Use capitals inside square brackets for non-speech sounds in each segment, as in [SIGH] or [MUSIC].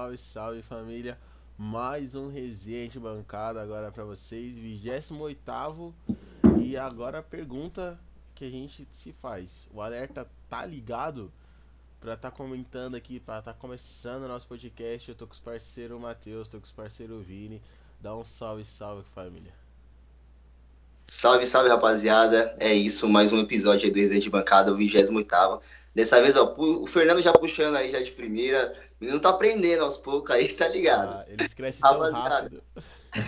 Salve, salve, família. Mais um resenha de bancada agora para vocês, 28 e agora a pergunta que a gente se faz. O alerta tá ligado para tá comentando aqui, para tá começando o nosso podcast. Eu tô com os parceiros Matheus, tô com os parceiros Vini. Dá um salve, salve família. Salve, salve rapaziada. É isso, mais um episódio aí do Resenha de Bancada, o 28 Dessa vez, ó, o Fernando já puxando aí já de primeira. O menino tá aprendendo aos poucos aí, [LAUGHS] tá ligado? Ah, eles crescem tão rápido. [LAUGHS]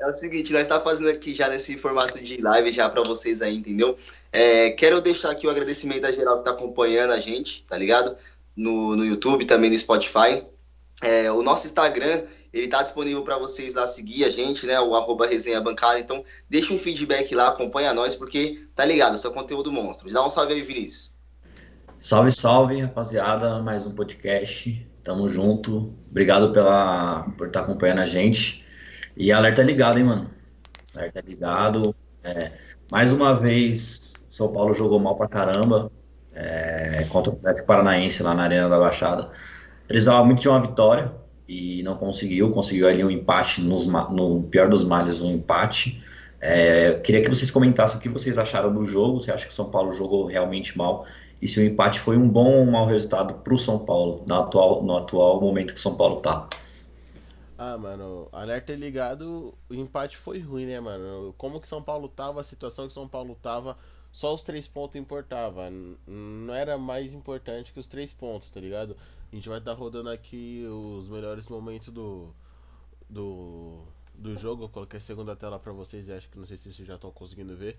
é o seguinte, nós tá fazendo aqui já nesse formato de live já para vocês aí, entendeu? É, quero deixar aqui o agradecimento a geral que tá acompanhando a gente, tá ligado? No, no YouTube, também no Spotify. É, o nosso Instagram, ele tá disponível para vocês lá seguir a gente, né? O arroba resenha bancada. Então, deixa um feedback lá, acompanha nós, porque tá ligado, seu conteúdo monstro. Dá um salve aí, Vinícius. Salve, salve, rapaziada. Mais um podcast. Tamo junto. Obrigado pela, por estar tá acompanhando a gente. E alerta ligado, hein, mano? Alerta ligado. É, mais uma vez, São Paulo jogou mal pra caramba é, contra o Atlético Paranaense lá na Arena da Baixada. Precisava muito de uma vitória e não conseguiu. Conseguiu ali um empate, nos, no pior dos males, um empate. É, queria que vocês comentassem o que vocês acharam do jogo. Você acha que o São Paulo jogou realmente mal? e se o empate foi um bom ou um mau resultado para o São Paulo, no atual, no atual momento que o São Paulo tá. Ah, mano, alerta ligado, o empate foi ruim, né, mano? Como que São Paulo tava, a situação que São Paulo tava, só os três pontos importava. Não era mais importante que os três pontos, tá ligado? A gente vai estar tá rodando aqui os melhores momentos do. do do jogo. Eu coloquei a segunda tela para vocês, acho que não sei se vocês já estão conseguindo ver.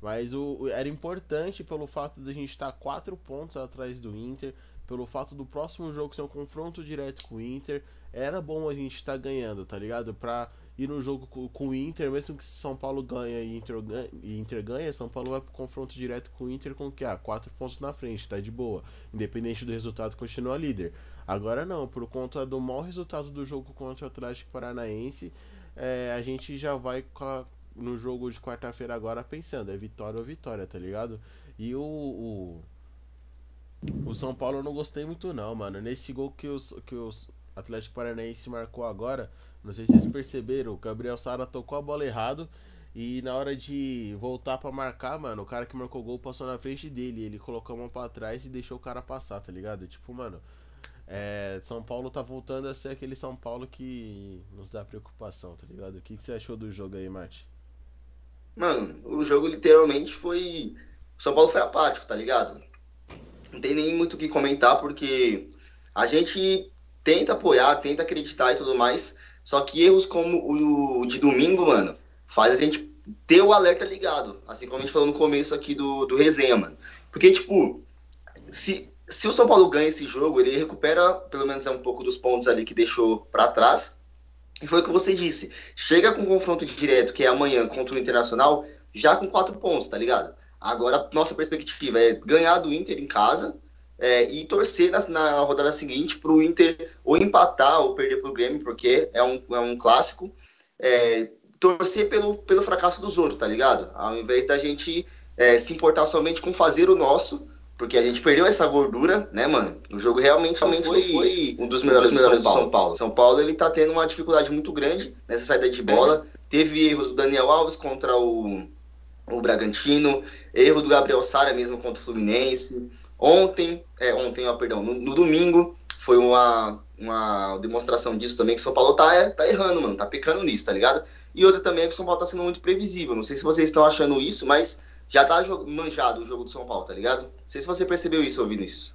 Mas o, era importante pelo fato de a gente estar quatro pontos atrás do Inter, pelo fato do próximo jogo ser um confronto direto com o Inter. Era bom a gente estar ganhando, tá ligado? Pra ir no jogo com, o Inter, mesmo que São Paulo ganha e Inter, e Inter ganha, São Paulo vai pro confronto direto com o Inter com que? Ah, quatro pontos na frente, tá de boa. Independente do resultado, continua líder. Agora não, por conta do mau resultado do jogo contra o Atlético Paranaense, é, a gente já vai a, no jogo de quarta-feira agora pensando, é vitória ou vitória, tá ligado? E o, o, o, São Paulo eu não gostei muito não, mano. Nesse gol que os, que os Atlético Paranaense marcou agora, não sei se vocês perceberam, o Gabriel Sara tocou a bola errado e na hora de voltar para marcar, mano, o cara que marcou o gol passou na frente dele, ele colocou a mão para trás e deixou o cara passar, tá ligado? Tipo, mano, é, São Paulo tá voltando a ser aquele São Paulo que nos dá preocupação, tá ligado? O que, que você achou do jogo aí, Mate? Mano, o jogo literalmente foi. O São Paulo foi apático, tá ligado? Não tem nem muito o que comentar, porque a gente tenta apoiar, tenta acreditar e tudo mais. Só que erros como o de domingo, mano, faz a gente ter o alerta ligado. Assim como a gente falou no começo aqui do, do resenha, mano. Porque, tipo, se se o São Paulo ganha esse jogo, ele recupera pelo menos um pouco dos pontos ali que deixou para trás. E foi o que você disse. Chega com um confronto direto, que é amanhã contra o Internacional, já com quatro pontos, tá ligado? Agora, nossa perspectiva é ganhar do Inter em casa é, e torcer na, na rodada seguinte para o Inter ou empatar ou perder para o Grêmio, porque é um, é um clássico. É, torcer pelo, pelo fracasso dos outros, tá ligado? Ao invés da gente é, se importar somente com fazer o nosso porque a gente perdeu essa gordura, né, mano? O jogo realmente, realmente foi, foi, um dos melhores, um dos melhores do São Paulo. São Paulo, ele tá tendo uma dificuldade muito grande nessa saída de bola. Teve erros do Daniel Alves contra o, o Bragantino, erro do Gabriel Sara mesmo contra o Fluminense. Ontem, é, ontem, ó, perdão, no, no, domingo, foi uma, uma demonstração disso também, que o São Paulo tá, tá errando, mano, tá pecando nisso, tá ligado? E outra também é que o São Paulo tá sendo muito previsível. Não sei se vocês estão achando isso, mas já tá manjado o jogo do São Paulo, tá ligado? Não sei se você percebeu isso, Vinícius.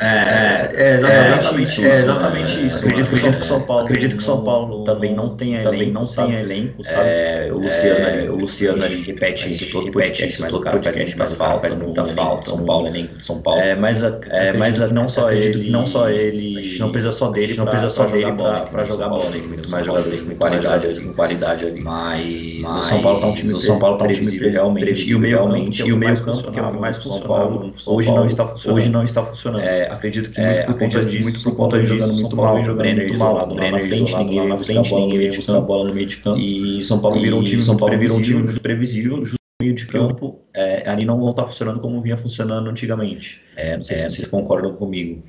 É, é, exatamente, isso. É exatamente isso. Acredito, acredito que São Paulo, acredito que São Paulo também não tenha também não tenha elenco, sabe? É, o Luciano, ali, o Luciano ali repete isso todo podcast, mas o cara faz muita falta, faz muita falta. São Paulo, elenco São Paulo. É, mas é, mas não só ele, não só ele, não precisa só dele, não precisa só dele para jogar bola, tem muito mais jogadores com qualidade, com qualidade ali. Mas o São Paulo tá um time, o São Paulo tá um time realmente e o meio campo, e o meio campo que é o que mais funciona. São Paulo hoje não está funcionando. Hoje não está funcionando acredito que é, muito, por conta disso, muito por conta disso, jogando muito mal, jogando Brenner muito mal, Brenner frente, ninguém na frente, ninguém veio buscar a bola no meio de campo. E São Paulo virou um time, São Paulo virou um time previsível, justo no meio de campo, é, ali não está funcionando como vinha funcionando antigamente. É, não sei se vocês concordam comigo.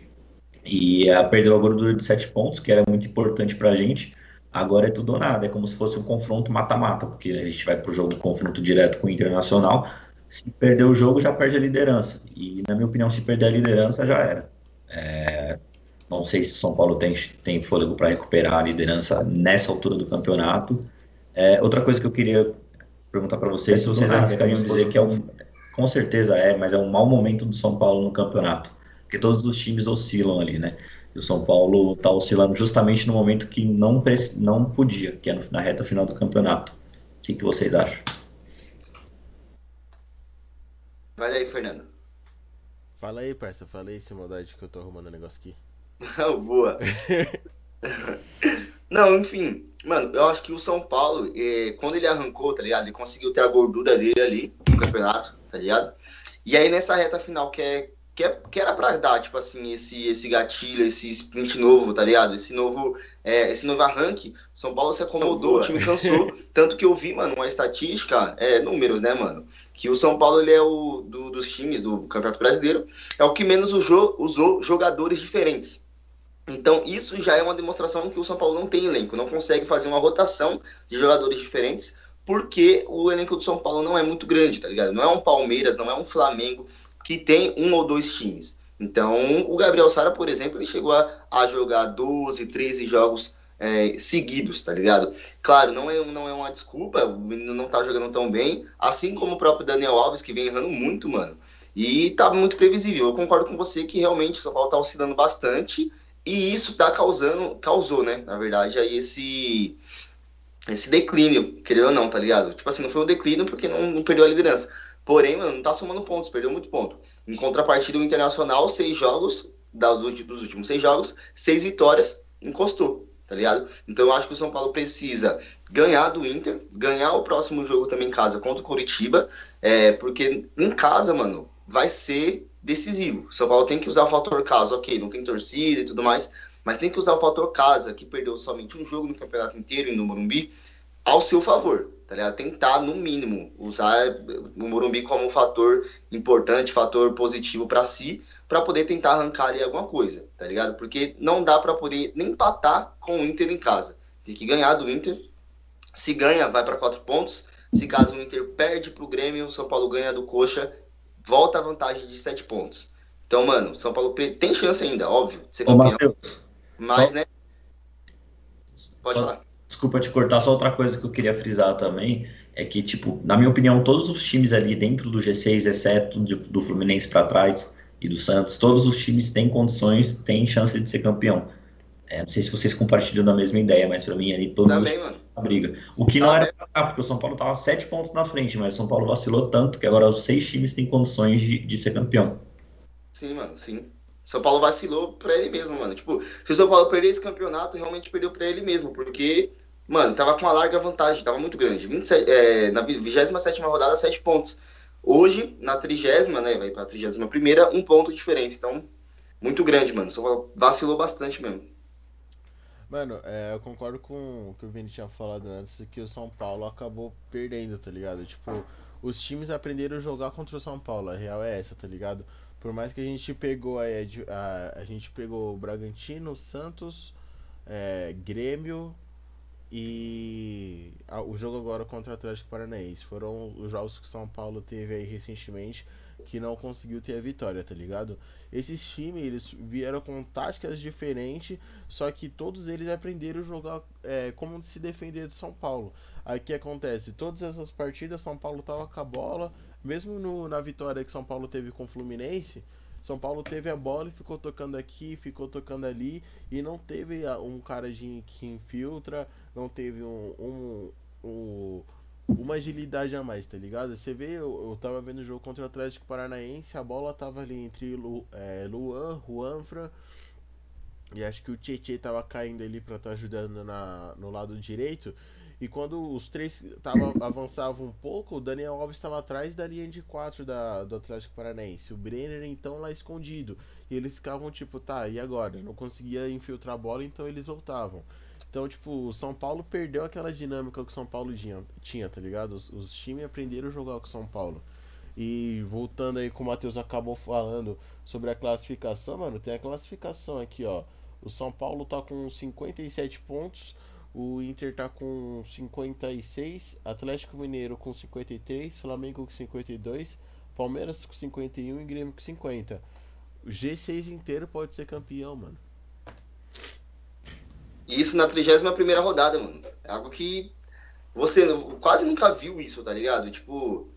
E uh, perdeu a gordura de sete pontos, que era muito importante para a gente. Agora é tudo ou nada, é como se fosse um confronto mata-mata, porque a gente vai para o jogo confronto direto com o Internacional. Se perder o jogo, já perde a liderança. E, na minha opinião, se perder a liderança, já era. É, não sei se o São Paulo tem, tem fôlego para recuperar a liderança nessa altura do campeonato. É, outra coisa que eu queria perguntar para vocês, se vocês arriscariam dizer que é um, com certeza é, mas é um mau momento do São Paulo no campeonato, porque todos os times oscilam ali, né? E o São Paulo está oscilando justamente no momento que não, não podia, que é na reta final do campeonato. O que, que vocês acham? Vai aí, Fernando. Fala aí, parça. Fala aí, sem maldade que eu tô arrumando o um negócio aqui. [LAUGHS] Boa. [LAUGHS] Não, enfim, mano, eu acho que o São Paulo, eh, quando ele arrancou, tá ligado? Ele conseguiu ter a gordura dele ali no campeonato, tá ligado? E aí nessa reta final que é que, é, que era pra dar, tipo assim, esse, esse gatilho, esse sprint novo, tá ligado? Esse novo, é, esse novo arranque, São Paulo se acomodou, o time cansou. [LAUGHS] tanto que eu vi, mano, uma estatística, é, números, né, mano? Que o São Paulo, ele é o do, dos times do Campeonato Brasileiro, é o que menos usou, usou jogadores diferentes. Então, isso já é uma demonstração que o São Paulo não tem elenco, não consegue fazer uma rotação de jogadores diferentes, porque o elenco do São Paulo não é muito grande, tá ligado? Não é um Palmeiras, não é um Flamengo que tem um ou dois times. Então, o Gabriel Sara, por exemplo, ele chegou a, a jogar 12, 13 jogos é, seguidos, tá ligado? Claro, não é, não é uma desculpa, o menino não tá jogando tão bem, assim como o próprio Daniel Alves, que vem errando muito, mano. E tá muito previsível. Eu concordo com você que realmente o São Paulo tá oscilando bastante e isso tá causando, causou, né, na verdade, aí esse esse declínio, querendo ou não, tá ligado? Tipo assim, não foi um declínio porque não, não perdeu a liderança. Porém, mano, não tá somando pontos, perdeu muito ponto. Em contrapartida, o Internacional, seis jogos, dos últimos seis jogos, seis vitórias, encostou, tá ligado? Então eu acho que o São Paulo precisa ganhar do Inter, ganhar o próximo jogo também em casa contra o Coritiba, é, porque em casa, mano, vai ser decisivo. São Paulo tem que usar o fator casa, ok, não tem torcida e tudo mais, mas tem que usar o fator casa, que perdeu somente um jogo no campeonato inteiro no Morumbi, ao seu favor, tá ligado? Tentar, no mínimo, usar o Morumbi como um fator importante, fator positivo para si, para poder tentar arrancar ali alguma coisa, tá ligado? Porque não dá para poder nem empatar com o Inter em casa. Tem que ganhar do Inter. Se ganha, vai para quatro pontos. Se caso o Inter perde pro Grêmio, o São Paulo ganha do Coxa volta a vantagem de 7 pontos. Então, mano, São Paulo tem chance ainda, óbvio, de ser campeão. Ô, mas, só... né? Pode só... falar. Desculpa te cortar, só outra coisa que eu queria frisar também é que, tipo, na minha opinião, todos os times ali dentro do G6, exceto do Fluminense para trás e do Santos, todos os times têm condições, têm chance de ser campeão. É, não sei se vocês compartilham da mesma ideia, mas para mim ali todos Também, os mano a briga. O que não era pra porque o São Paulo estava sete pontos na frente, mas o São Paulo vacilou tanto que agora os seis times têm condições de, de ser campeão. Sim, mano, sim. São Paulo vacilou pra ele mesmo, mano. Tipo, se o São Paulo perder esse campeonato, realmente perdeu pra ele mesmo, porque, mano, tava com uma larga vantagem, tava muito grande. 27, é, na 27 rodada, 7 pontos. Hoje, na 30, né, vai pra 31 primeira, um ponto de diferença. Então, muito grande, mano. Paulo vacilou bastante mesmo. Mano, é, eu concordo com o que o Vini tinha falado antes, que o São Paulo acabou perdendo, tá ligado? Tipo, os times aprenderam a jogar contra o São Paulo, a real é essa, tá ligado? Por mais que a gente pegou a, a, a gente pegou o Bragantino, Santos, é, Grêmio e o jogo agora contra o Atlético Paranaense. Foram os jogos que São Paulo teve aí recentemente que não conseguiu ter a vitória, tá ligado? Esses times eles vieram com táticas diferentes, só que todos eles aprenderam a jogar é, como se defender do São Paulo. Aí que acontece? Todas essas partidas, São Paulo tava com a bola, mesmo no, na vitória que São Paulo teve com o Fluminense. São Paulo teve a bola e ficou tocando aqui, ficou tocando ali e não teve um cara de, que infiltra, não teve um, um, um uma agilidade a mais, tá ligado? Você vê, eu, eu tava vendo o jogo contra o Atlético Paranaense, a bola tava ali entre Lu, é, Luan, Juanfra, e acho que o Tietchan tava caindo ali pra estar tá ajudando na, no lado direito. E quando os três tava, avançavam um pouco, o Daniel Alves estava atrás da linha de quatro da, do Atlético Paranaense. O Brenner então lá escondido. E eles ficavam tipo, tá, e agora? Não conseguia infiltrar a bola, então eles voltavam. Então, tipo, o São Paulo perdeu aquela dinâmica que o São Paulo tinha, tinha tá ligado? Os, os times aprenderam a jogar com o São Paulo. E voltando aí como o Matheus acabou falando sobre a classificação, mano, tem a classificação aqui, ó. O São Paulo tá com 57 pontos, o Inter tá com 56, Atlético Mineiro com 53, Flamengo com 52, Palmeiras com 51 e Grêmio com 50. O G6 inteiro pode ser campeão, mano. Isso na 31 rodada, mano. É algo que você quase nunca viu isso, tá ligado? Tipo,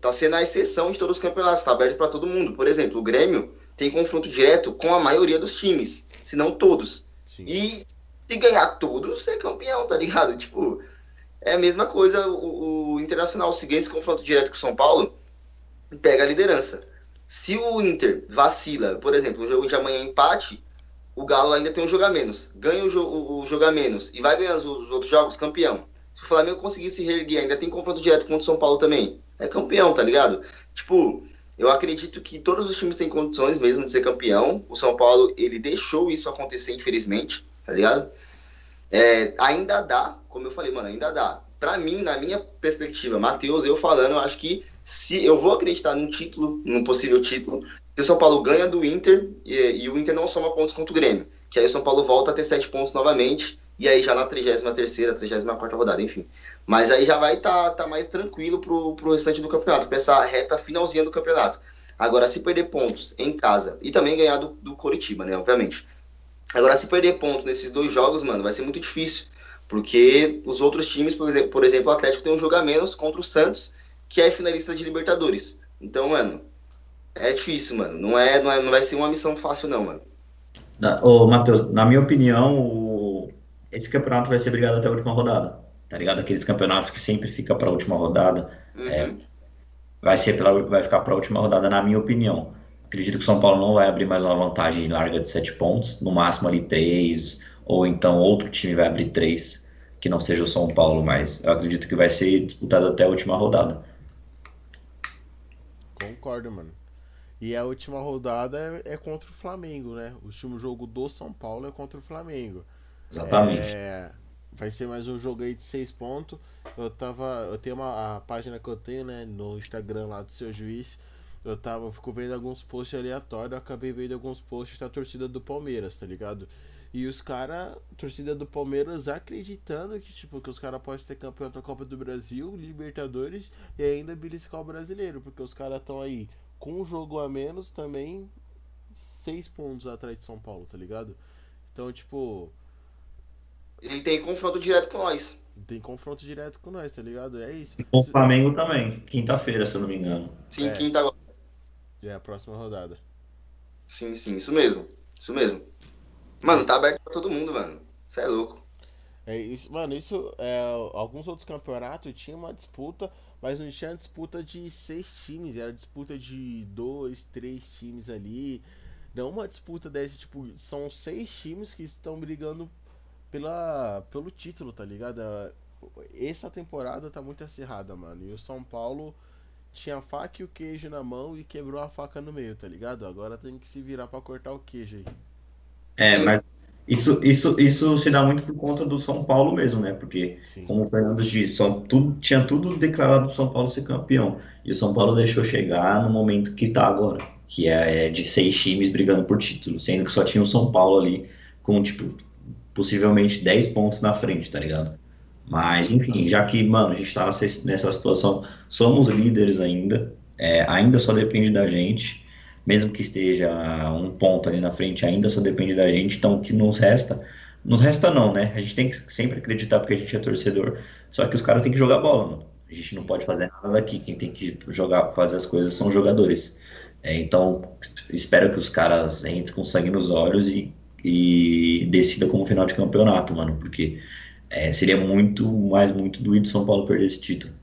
tá sendo a exceção de todos os campeonatos, tá aberto para todo mundo. Por exemplo, o Grêmio tem confronto direto com a maioria dos times, se não todos. Sim. E se ganhar todos, é campeão, tá ligado? Tipo, é a mesma coisa o, o Internacional, se ganha esse confronto direto com o São Paulo, pega a liderança. Se o Inter vacila, por exemplo, o jogo de amanhã é empate, o Galo ainda tem um jogo a menos. Ganha o, jo o, jogo a menos e vai ganhando os, os, outros jogos, campeão. Se o Flamengo conseguir se reerguer, ainda tem confronto direto contra o São Paulo também. É campeão, tá ligado? Tipo, eu acredito que todos os times têm condições mesmo de ser campeão. O São Paulo, ele deixou isso acontecer, infelizmente, tá ligado? É, ainda dá, como eu falei, mano, ainda dá. Pra mim, na minha perspectiva, Matheus, eu falando, eu acho que se eu vou acreditar num título, num possível título, se o São Paulo ganha do Inter e, e, o Inter não soma pontos contra o Grêmio, que aí o São Paulo volta a ter sete pontos novamente, e aí já na 33ª, 34ª rodada, enfim. Mas aí já vai estar tá, tá mais tranquilo pro, pro restante do campeonato, pra essa reta finalzinha do campeonato. Agora, se perder pontos em casa, e também ganhar do, do Coritiba, né, obviamente. Agora, se perder pontos nesses dois jogos, mano, vai ser muito difícil. Porque os outros times, por exemplo, por exemplo, o Atlético tem um jogo a menos contra o Santos, que é finalista de Libertadores. Então, mano, é difícil, mano. Não, é, não, é, não vai ser uma missão fácil, não, mano. Ô, Matheus, na minha opinião, o... esse campeonato vai ser brigado até a última rodada. Tá ligado? Aqueles campeonatos que sempre fica pra última rodada. Uhum. É, vai, ser pela, vai ficar pra última rodada, na minha opinião. Acredito que o São Paulo não vai abrir mais uma vantagem larga de sete pontos, no máximo ali três, ou então outro time vai abrir três, que não seja o São Paulo, mas eu acredito que vai ser disputado até a última rodada. Concordo, mano. E a última rodada é, é, contra o Flamengo, né? O último jogo do São Paulo é contra o Flamengo. Exatamente. É, vai ser mais um jogo aí de seis pontos. Eu tava. Eu tenho uma a página que eu tenho, né? No Instagram lá do seu juiz. Eu tava. Eu fico vendo alguns posts aleatórios. Eu acabei vendo alguns posts da torcida do Palmeiras, tá ligado? E os caras, torcida do Palmeiras, acreditando que, tipo, que os caras podem ser campeão da Copa do Brasil, Libertadores e ainda beliscar o brasileiro, porque os caras estão aí com um jogo a menos também, seis pontos atrás de São Paulo, tá ligado? Então, tipo. Ele tem confronto direto com nós. Tem confronto direto com nós, tá ligado? É isso. Com o Flamengo também, quinta-feira, se eu não me engano. Sim, é. quinta agora. É a próxima rodada. Sim, sim, isso mesmo. Isso mesmo. Mano, tá aberto pra todo mundo, mano. Isso é louco. É, isso, mano, isso. É, alguns outros campeonatos tinha uma disputa, mas não tinha disputa de seis times, era disputa de dois, três times ali. Não uma disputa dessa, tipo, são seis times que estão brigando pela, pelo título, tá ligado? Essa temporada tá muito acirrada, mano. E o São Paulo tinha a faca e o queijo na mão e quebrou a faca no meio, tá ligado? Agora tem que se virar para cortar o queijo aí. É, mas isso, isso, isso se dá muito por conta do São Paulo mesmo, né? Porque, Sim. como o Fernando disse, são, tudo, tinha tudo declarado para o São Paulo ser campeão. E o São Paulo deixou chegar no momento que está agora, que é, é de seis times brigando por título, sendo que só tinha o São Paulo ali com, tipo, possivelmente 10 pontos na frente, tá ligado? Mas, enfim, já que, mano, a gente tá nessa situação, somos líderes ainda, é, ainda só depende da gente mesmo que esteja um ponto ali na frente, ainda só depende da gente. Então, o que nos resta, nos resta não, né? A gente tem que sempre acreditar porque a gente é torcedor. Só que os caras têm que jogar bola, mano. A gente não pode fazer nada daqui. Quem tem que jogar, fazer as coisas são os jogadores. É, então, espero que os caras entrem com sangue nos olhos e, e decida como final de campeonato, mano. Porque é, seria muito, mais muito doído São Paulo perder esse título.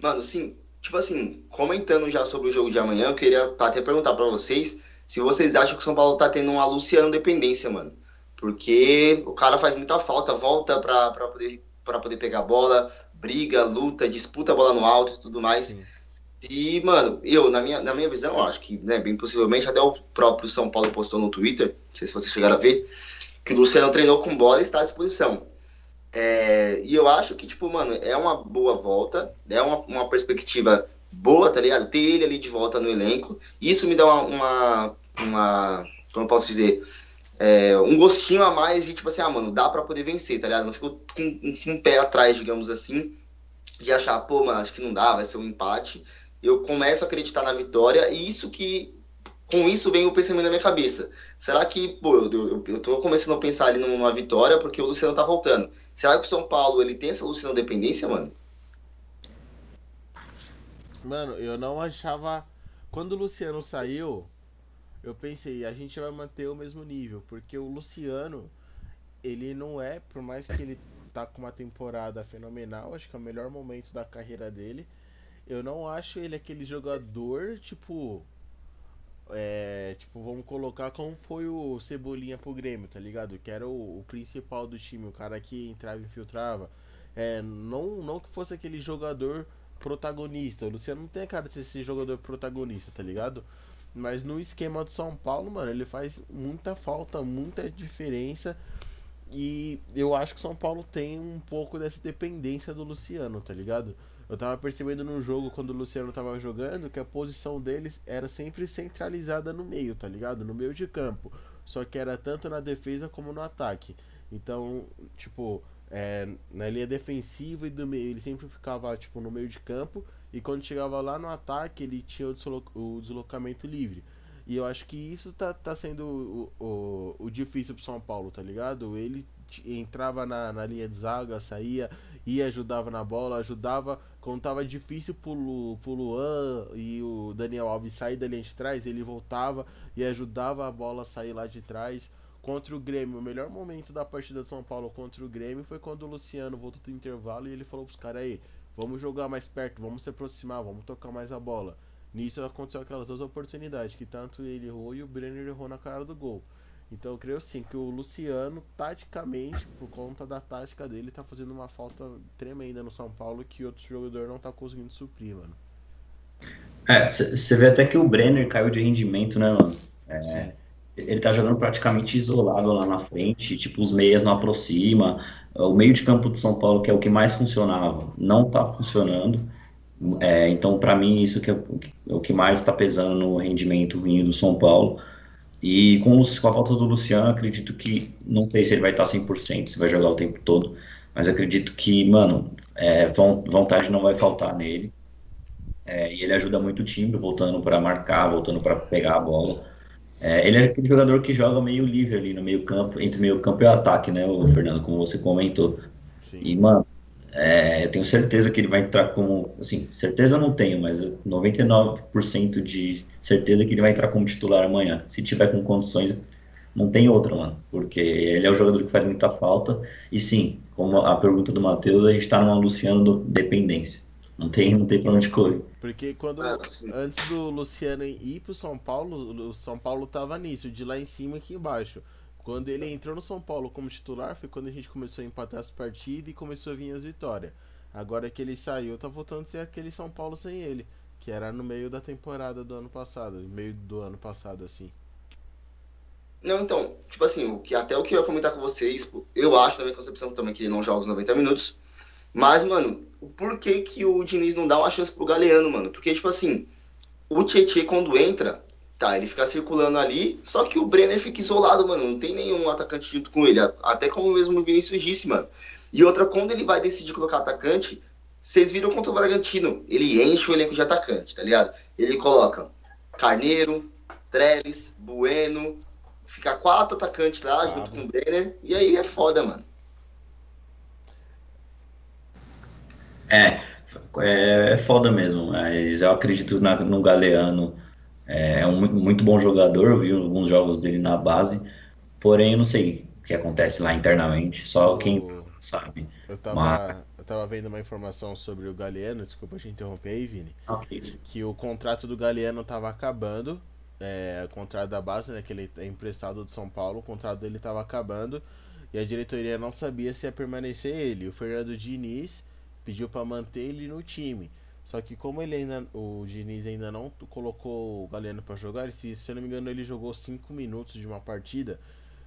Mano, sim, tipo assim, comentando já sobre o jogo de amanhã, eu queria tá, até perguntar para vocês se vocês acham que o São Paulo tá tendo uma Luciano dependência, mano. Porque o cara faz muita falta, volta pra, pra, poder, pra poder pegar a bola, briga, luta, disputa a bola no alto e tudo mais. Sim. E, mano, eu, na minha, na minha visão, acho que, né, bem possivelmente, até o próprio São Paulo postou no Twitter, não sei se vocês chegaram a ver, que o Luciano treinou com bola e está à disposição. É, e eu acho que, tipo, mano, é uma boa volta, é uma, uma perspectiva boa, tá ligado? Ter ele ali de volta no elenco. Isso me dá uma, uma, uma como eu posso dizer, é, um gostinho a mais de tipo assim, ah, mano, dá pra poder vencer, tá ligado? Não fico com, com um pé atrás, digamos assim, de achar, pô, mano, acho que não dá, vai ser um empate. Eu começo a acreditar na vitória e isso que. Com isso vem o pensamento na minha cabeça. Será que, pô, eu, eu, eu tô começando a pensar ali numa vitória porque o Luciano tá voltando. Será que o São Paulo ele tem essa Luciano dependência, mano? Mano, eu não achava. Quando o Luciano saiu, eu pensei, a gente vai manter o mesmo nível, porque o Luciano, ele não é, por mais que ele tá com uma temporada fenomenal, acho que é o melhor momento da carreira dele, eu não acho ele aquele jogador, tipo, é, tipo, vamos colocar como foi o Cebolinha pro Grêmio, tá ligado? Que era o, o principal do time, o cara que entrava e infiltrava. É, não, não que fosse aquele jogador protagonista. O Luciano não tem a cara de ser esse jogador protagonista, tá ligado? Mas no esquema do São Paulo, mano, ele faz muita falta, muita diferença. E eu acho que o São Paulo tem um pouco dessa dependência do Luciano, tá ligado? Eu tava percebendo no jogo, quando o Luciano tava jogando, que a posição deles era sempre centralizada no meio, tá ligado? No meio de campo. Só que era tanto na defesa como no ataque. Então, tipo, é, na linha defensiva e do meio, ele sempre ficava tipo no meio de campo e quando chegava lá no ataque ele tinha o, o deslocamento livre. E eu acho que isso tá, tá sendo o, o, o difícil pro São Paulo, tá ligado? Ele entrava na, na linha de zaga, saía, ia, ajudava na bola, ajudava quando tava difícil pro, pro Luan e o Daniel Alves sair da linha de trás, ele voltava e ajudava a bola a sair lá de trás contra o Grêmio, o melhor momento da partida de São Paulo contra o Grêmio foi quando o Luciano voltou do intervalo e ele falou pros caras aí, vamos jogar mais perto, vamos se aproximar, vamos tocar mais a bola. Nisso aconteceu aquelas duas oportunidades, que tanto ele errou e o Brenner errou na cara do gol. Então eu creio sim que o Luciano, taticamente, por conta da tática dele, tá fazendo uma falta tremenda no São Paulo que outro jogador não tá conseguindo suprir, mano. É, você vê até que o Brenner caiu de rendimento, né, mano? É, ele tá jogando praticamente isolado lá na frente, tipo, os meias não aproxima, o meio de campo do São Paulo, que é o que mais funcionava, não tá funcionando, é, então para mim isso que é, é o que mais está pesando no rendimento ruim do São Paulo, e com, os, com, a falta do Luciano, acredito que, não sei se ele vai estar 100%, se vai jogar o tempo todo, mas acredito que, mano, é, vontade não vai faltar nele, é, e ele ajuda muito o time, voltando para marcar, voltando para pegar a bola, é, ele é aquele jogador que joga meio livre ali no meio campo, entre meio campo e ataque, né, o Fernando, como você comentou. Sim. E, mano, é, eu tenho certeza que ele vai entrar como, assim, certeza não tenho, mas 99% de certeza que ele vai entrar como titular amanhã. Se tiver com condições, não tem outra, mano, porque ele é o jogador que faz muita falta. E sim, como a pergunta do Matheus, a gente tá numa Luciano dependência. Não tem, não tem pra onde correr. Porque quando ah, antes do Luciano ir pro São Paulo, o São Paulo tava nisso, de lá em cima aqui embaixo. Quando ele entrou no São Paulo como titular, foi quando a gente começou a empatar as partidas e começou a vir as vitórias. Agora que ele saiu, tá voltando a ser aquele São Paulo sem ele, que era no meio da temporada do ano passado, meio do ano passado assim. Não, então, tipo assim, o que, até o que eu ia comentar com vocês, eu acho na minha concepção também que ele não joga os 90 minutos. Mas, mano, por que, que o Diniz não dá uma chance pro Galeano, mano? Porque, tipo assim, o Tietchan quando entra, tá, ele fica circulando ali, só que o Brenner fica isolado, mano. Não tem nenhum atacante junto com ele. Até como mesmo o Vinícius disse, mano. E outra, quando ele vai decidir colocar atacante, vocês viram contra o Bragantino. Ele enche o elenco de atacante, tá ligado? Ele coloca Carneiro, Trellis, Bueno, fica quatro atacantes lá ah, junto com o Brenner. E aí é foda, mano. É, é, é foda mesmo, mas eu acredito na, no Galeano. É, um muito bom jogador, eu vi alguns jogos dele na base, porém eu não sei o que acontece lá internamente, só quem sabe. Eu tava, Mas... eu tava vendo uma informação sobre o Galeano, desculpa te interromper aí, Vini. Okay. Que o contrato do Galeano tava acabando, é, o contrato da base, né, que ele é emprestado do São Paulo, o contrato dele tava acabando, e a diretoria não sabia se ia permanecer ele. O Fernando Diniz pediu para manter ele no time. Só que como ele ainda, o Diniz ainda não colocou o Galeno para jogar, se, se eu não me engano ele jogou 5 minutos de uma partida,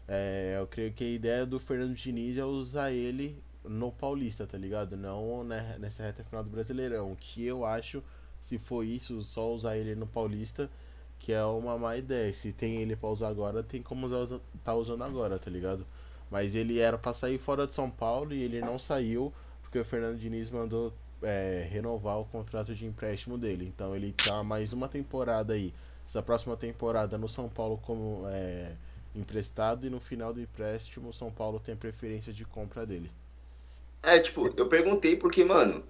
é, eu creio que a ideia do Fernando Diniz é usar ele no Paulista, tá ligado? Não né, nessa reta final do Brasileirão, que eu acho se for isso, só usar ele no Paulista, que é uma má ideia. Se tem ele pra usar agora, tem como usar, tá usando agora, tá ligado? Mas ele era pra sair fora de São Paulo e ele não saiu porque o Fernando Diniz mandou é, renovar o contrato de empréstimo dele. Então ele tá mais uma temporada aí. Essa próxima temporada no São Paulo como é, emprestado e no final do empréstimo o São Paulo tem preferência de compra dele. É, tipo, eu perguntei porque, mano,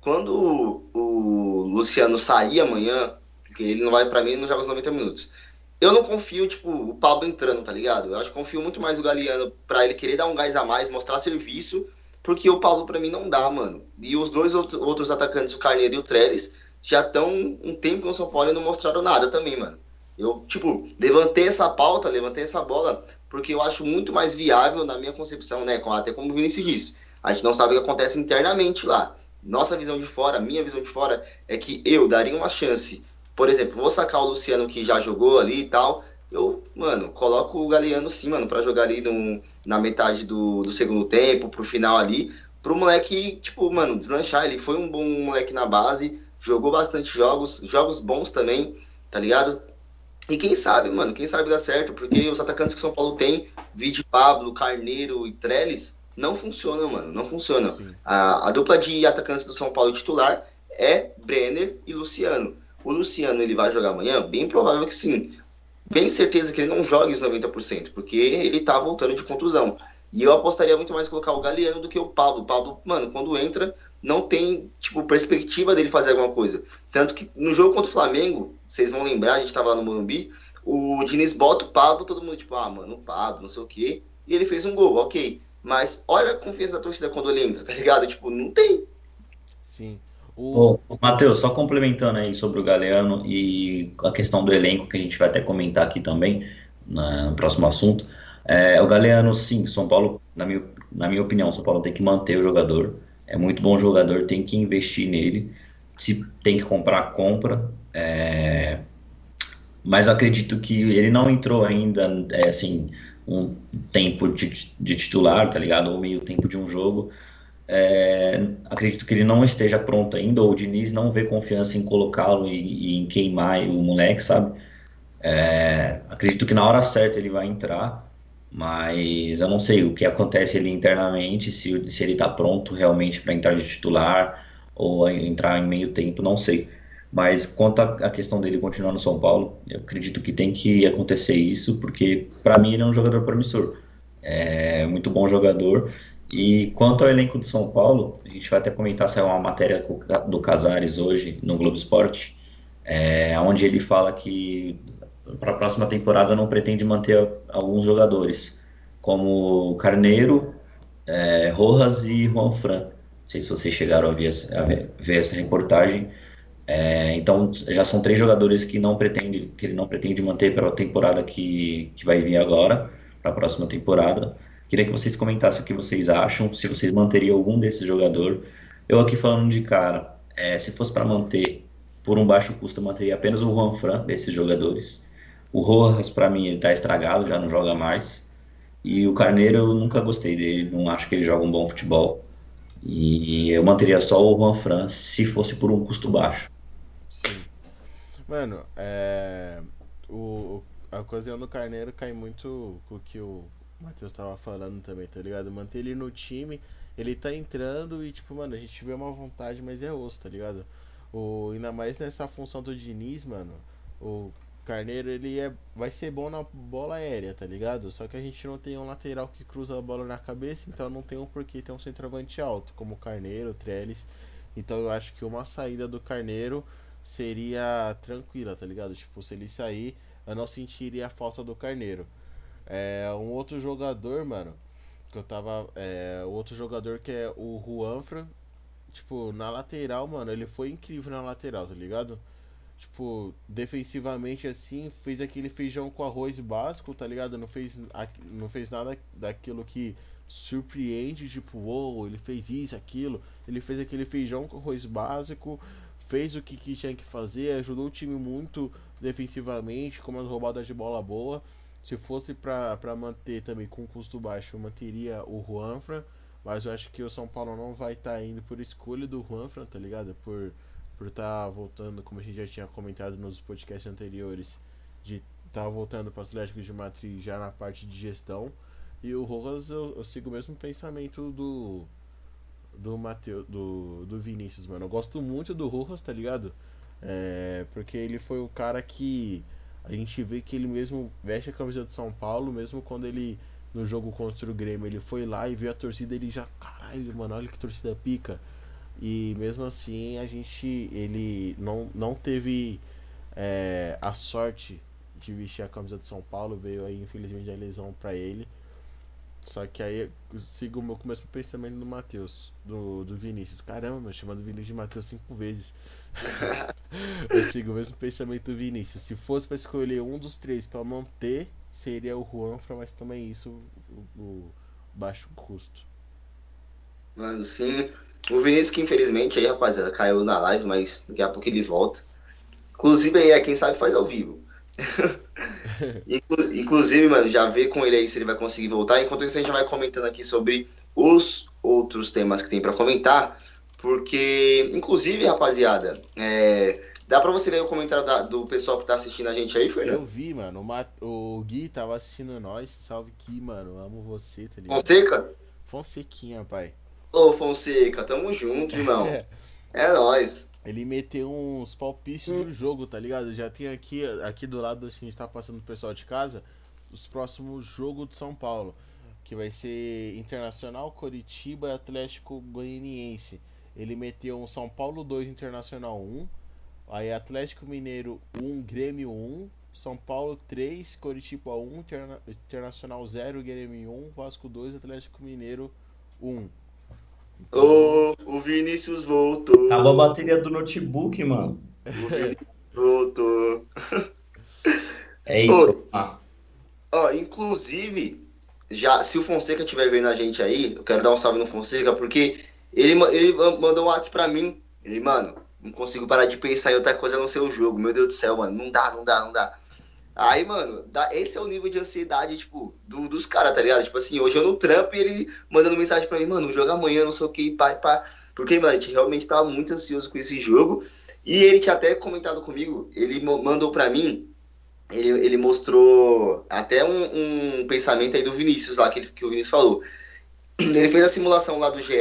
quando o Luciano sair amanhã, porque ele não vai para mim, não joga os 90 minutos. Eu não confio, tipo, o Pablo entrando, tá ligado? Eu acho que confio muito mais o Galeano pra ele querer dar um gás a mais, mostrar serviço, porque o Paulo para mim não dá, mano. E os dois outros atacantes, o Carneiro e o Trellis, já estão um tempo no São Paulo e não mostraram nada também, mano. Eu, tipo, levantei essa pauta, levantei essa bola, porque eu acho muito mais viável, na minha concepção, né? Até como o Vinícius disse. A gente não sabe o que acontece internamente lá. Nossa visão de fora, minha visão de fora, é que eu daria uma chance. Por exemplo, vou sacar o Luciano que já jogou ali e tal. Eu, mano, coloco o Galeano sim, mano, pra jogar ali no, na metade do, do segundo tempo, pro final ali. Pro moleque, tipo, mano, deslanchar. Ele foi um bom moleque na base, jogou bastante jogos, jogos bons também, tá ligado? E quem sabe, mano, quem sabe dá certo, porque os atacantes que São Paulo tem, Vide Pablo, Carneiro e Trellis, não funcionam, mano, não funcionam. A, a, dupla de atacantes do São Paulo titular é Brenner e Luciano. O Luciano, ele vai jogar amanhã? Bem provável que sim. Bem certeza que ele não jogue os 90%, porque ele tá voltando de contusão. E eu apostaria muito mais colocar o Galeano do que o Pablo. O Pablo, mano, quando entra, não tem, tipo, perspectiva dele fazer alguma coisa. Tanto que no jogo contra o Flamengo, vocês vão lembrar, a gente tava lá no Morumbi, o Diniz bota o Pablo, todo mundo tipo, ah, mano, o Pablo, não sei o quê, e ele fez um gol, ok. Mas olha a confiança da torcida quando ele entra, tá ligado? Tipo, não tem. Sim. O... Matheus, só complementando aí sobre o Galeano e a questão do elenco, que a gente vai até comentar aqui também, no próximo assunto. É, o Galeano, sim, São Paulo, na minha, na minha opinião, São Paulo tem que manter o jogador é muito bom jogador, tem que investir nele. Se tem que comprar, compra. É... Mas acredito que ele não entrou ainda, é, assim, um tempo de, de titular, tá ligado? Ou meio tempo de um jogo. É, acredito que ele não esteja pronto ainda, ou o Diniz não vê confiança em colocá-lo e, e, em queimar o moleque, sabe? É, acredito que na hora certa ele vai entrar, mas eu não sei o que acontece ali internamente, se, se ele está pronto realmente para entrar de titular ou entrar em meio tempo, não sei. Mas quanto à questão dele continuar no São Paulo, eu acredito que tem que acontecer isso, porque para mim ele é um jogador promissor. É muito bom jogador. E quanto ao elenco do São Paulo, a gente vai até comentar, saiu uma matéria do Casares hoje no Globo Esporte, é, onde ele fala que para a próxima temporada não pretende manter alguns jogadores, como Carneiro, é, Rojas e Juan Fran. Não sei se vocês chegaram a ver, a ver essa reportagem. É, então já são três jogadores que não pretende que ele não pretende manter para a temporada que, que vai vir agora, para a próxima temporada. Queria que vocês comentassem o que vocês acham, se vocês manteriam algum desses jogadores. Eu aqui falando de cara, é, se fosse para manter por um baixo custo, eu manteria apenas o Juan Fran desses jogadores. O Rojas, para mim, ele tá estragado, já não joga mais. E o Carneiro, eu nunca gostei dele, não acho que ele joga um bom futebol. E eu manteria só o Juan Fran se fosse por um custo baixo. Sim. Mano, é... o, a ocasião do Carneiro cai muito com o que o Matheus tava falando também, tá ligado? Manter ele no time, ele tá entrando e, tipo, mano, a gente vê uma vontade, mas é osso, tá ligado? O, ainda mais nessa função do Diniz, mano. O Carneiro ele é, vai ser bom na bola aérea, tá ligado? Só que a gente não tem um lateral que cruza a bola na cabeça, então não tem um porquê ter um centroavante alto, como o Carneiro, o Trellis. Então eu acho que uma saída do Carneiro seria tranquila, tá ligado? Tipo, se ele sair, eu não sentiria a falta do Carneiro. É, um outro jogador, mano, que eu tava. É, outro jogador que é o Juanfran. Tipo, na lateral, mano, ele foi incrível na lateral, tá ligado? tipo, defensivamente assim, fez aquele feijão com arroz básico, tá ligado? Não fez, não fez nada daquilo que surpreende, tipo, uou, ele fez isso, aquilo. Ele fez aquele feijão com arroz básico, fez o que, que tinha que fazer, ajudou o time muito defensivamente, com umas roubadas de bola boa. Se fosse pra manter também com custo baixo, eu manteria o Juanfran. Mas eu acho que o São Paulo não vai estar tá indo por escolha do Juanfran, tá ligado? Por por estar tá voltando, como a gente já tinha comentado nos podcasts anteriores, de estar tá voltando para o Atlético de Madrid já na parte de gestão. E o Rojas, eu, eu sigo o mesmo pensamento do do Mateu, do, do Vinícius, mano. Eu gosto muito do Rojas, tá ligado? É, porque ele foi o cara que a gente vê que ele mesmo veste a camisa do São Paulo, mesmo quando ele no jogo contra o Grêmio, ele foi lá e viu a torcida, ele já, caralho, mano, olha que torcida pica. E mesmo assim a gente ele não, não teve é, a sorte de vestir a camisa do São Paulo, veio aí infelizmente a lesão para ele. Só que aí sigo o meu começo pensamento do Matheus, do, do Vinícius. Caramba, meu, chamando o Vinícius de Matheus cinco vezes. [LAUGHS] eu sigo o mesmo pensamento do Vinícius. Se fosse para escolher um dos três para manter, seria o Juanfra, mas também isso, o, o baixo custo. Mano, sim. O Vinícius que infelizmente aí, rapaziada, caiu na live, mas daqui a pouco ele volta. Inclusive aí, é quem sabe faz ao vivo. [LAUGHS] Inclusive, mano, já vê com ele aí se ele vai conseguir voltar. Enquanto isso, a gente já vai comentando aqui sobre os outros temas que tem para comentar. Porque, inclusive, rapaziada, é, dá pra você ver o comentário da, do pessoal que tá assistindo a gente aí, Fernando? Eu vi, mano. O, Mat... o Gui tava assistindo nós. Salve Gui, mano. Amo você, tá ligado? Fonseca? Fonsequinha, pai. Ô, Fonseca, tamo junto, irmão. [LAUGHS] é, é nóis. Ele meteu uns palpites hum. no jogo, tá ligado? Já tem aqui, aqui do lado que a gente tá passando o pessoal de casa, os próximos jogos de São Paulo. Que vai ser Internacional, Coritiba e Atlético Goianiense. Ele meteu um São Paulo 2, Internacional 1. Aí Atlético Mineiro 1, Grêmio 1. São Paulo 3, Coritiba 1, Interna Internacional 0, Grêmio 1, Vasco 2, Atlético Mineiro 1. Ô, o Vinícius voltou. Acabou a bateria do notebook, mano. O Vinícius voltou. É isso. Ó, inclusive, já, se o Fonseca estiver vendo a gente aí, eu quero dar um salve no Fonseca, porque ele, ele mandou um WhatsApp pra mim. Ele, mano, não consigo parar de pensar em outra coisa no seu jogo. Meu Deus do céu, mano. Não dá, não dá, não dá. Aí, mano, dá, esse é o nível de ansiedade, tipo, do, dos caras, tá ligado? Tipo assim, hoje eu no trampo e ele mandando mensagem pra mim, mano, joga amanhã, não sei o que, pá, pá. Porque, mano, a gente realmente tava muito ansioso com esse jogo. E ele tinha até comentado comigo, ele mandou pra mim, ele, ele mostrou até um, um pensamento aí do Vinícius lá, que, que o Vinícius falou. Ele fez a simulação lá do GE,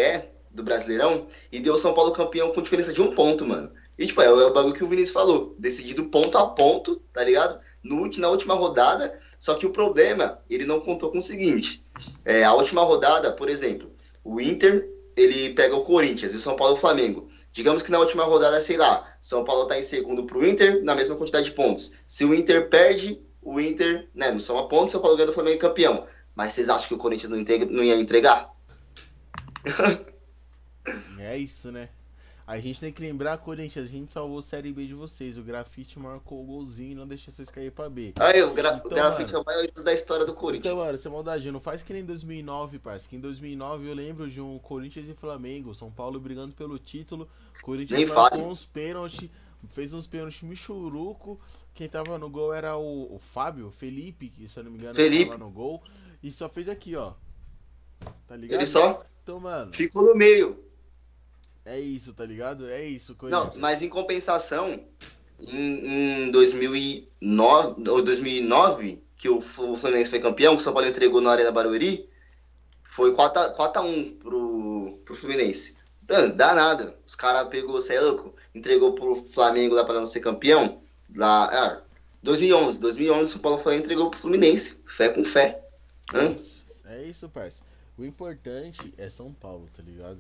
do Brasileirão, e deu o São Paulo campeão com diferença de um ponto, mano. E, tipo, é, é o bagulho que o Vinícius falou, decidido ponto a ponto, tá ligado? no, na última rodada, só que o problema, ele não contou com o seguinte, é, a última rodada, por exemplo, o Inter, ele pega o Corinthians e o São Paulo o Flamengo. Digamos que na última rodada, sei lá, São Paulo está em segundo para o Inter, na mesma quantidade de pontos. Se o Inter perde, o Inter, né, não soma pontos, São Paulo ganha do Flamengo campeão. Mas vocês acham que o Corinthians não, integra, não ia entregar? [LAUGHS] é isso, né? A gente tem que lembrar, Corinthians, a gente salvou a Série B de vocês. O Grafite marcou o golzinho e não deixou vocês cair pra B. Aí, o, gra então, Grafite mano, é o maior da história do Corinthians. Então, mano, sem maldade, não faz que nem em 2009, parceiro. Que em 2009 eu lembro de um Corinthians e Flamengo. São Paulo brigando pelo título. Corinthians nem marcou uns pênaltis. Fez uns pênaltis michuruco. Quem tava no gol era o, o Fábio, Felipe, que se eu não me engano Felipe. tava no gol. E só fez aqui, ó. Tá ligado? Ele só então, mano, ficou no meio. É isso, tá ligado? É isso. Não, mas em compensação, em, em 2009, ou 2009, que o Fluminense foi campeão, que o São Paulo entregou na Arena Barueri, foi 4x1 pro, pro Fluminense. Mano, dá nada. Os caras pegou, você é louco, entregou pro Flamengo lá pra não ser campeão. Lá, ah, 2011, 2011 o São Paulo foi entregou pro Fluminense. Fé com fé. É isso, é isso parça. O importante é São Paulo, tá ligado?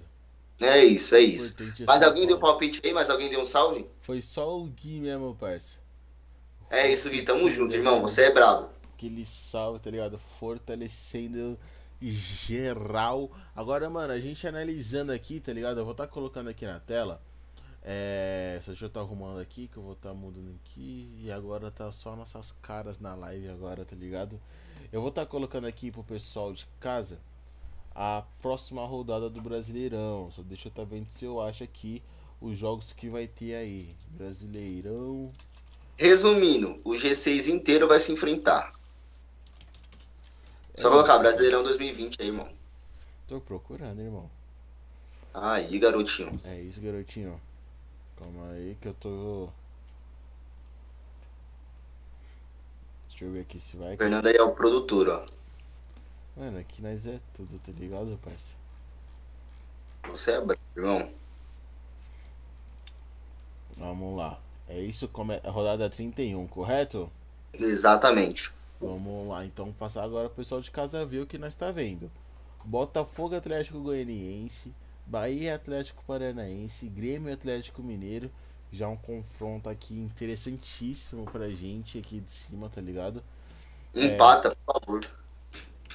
É isso, é isso. Mas alguém deu palpite aí? Mas alguém deu um salve? Foi só o Gui mesmo, parceiro. É isso, Gui. Tamo junto, irmão. Você é brabo. Aquele salve, tá ligado? Fortalecendo geral. Agora, mano, a gente analisando aqui, tá ligado? Eu vou estar tá colocando aqui na tela. É... Deixa eu estar tá arrumando aqui, que eu vou estar tá mudando aqui. E agora tá só nossas caras na live agora, tá ligado? Eu vou estar tá colocando aqui pro pessoal de casa a próxima rodada do Brasileirão. Só deixa eu estar tá vendo se eu acho aqui os jogos que vai ter aí. Brasileirão. Resumindo, o G6 inteiro vai se enfrentar. Só é, colocar Brasileirão 2020 aí, irmão. Tô procurando, irmão. Aí, garotinho. É isso, garotinho. Calma aí que eu tô. Deixa eu ver aqui se vai. Fernando aí é o produtor, ó. Mano, aqui nós é tudo, tá ligado, parça? Você é bravo, irmão. Vamos lá. É isso, come... a rodada 31, correto? Exatamente. Vamos lá, então passar agora pro pessoal de casa ver o que nós tá vendo. Botafogo Atlético Goianiense, Bahia Atlético Paranaense, Grêmio Atlético Mineiro. Já um confronto aqui interessantíssimo pra gente aqui de cima, tá ligado? Empata, é... por favor.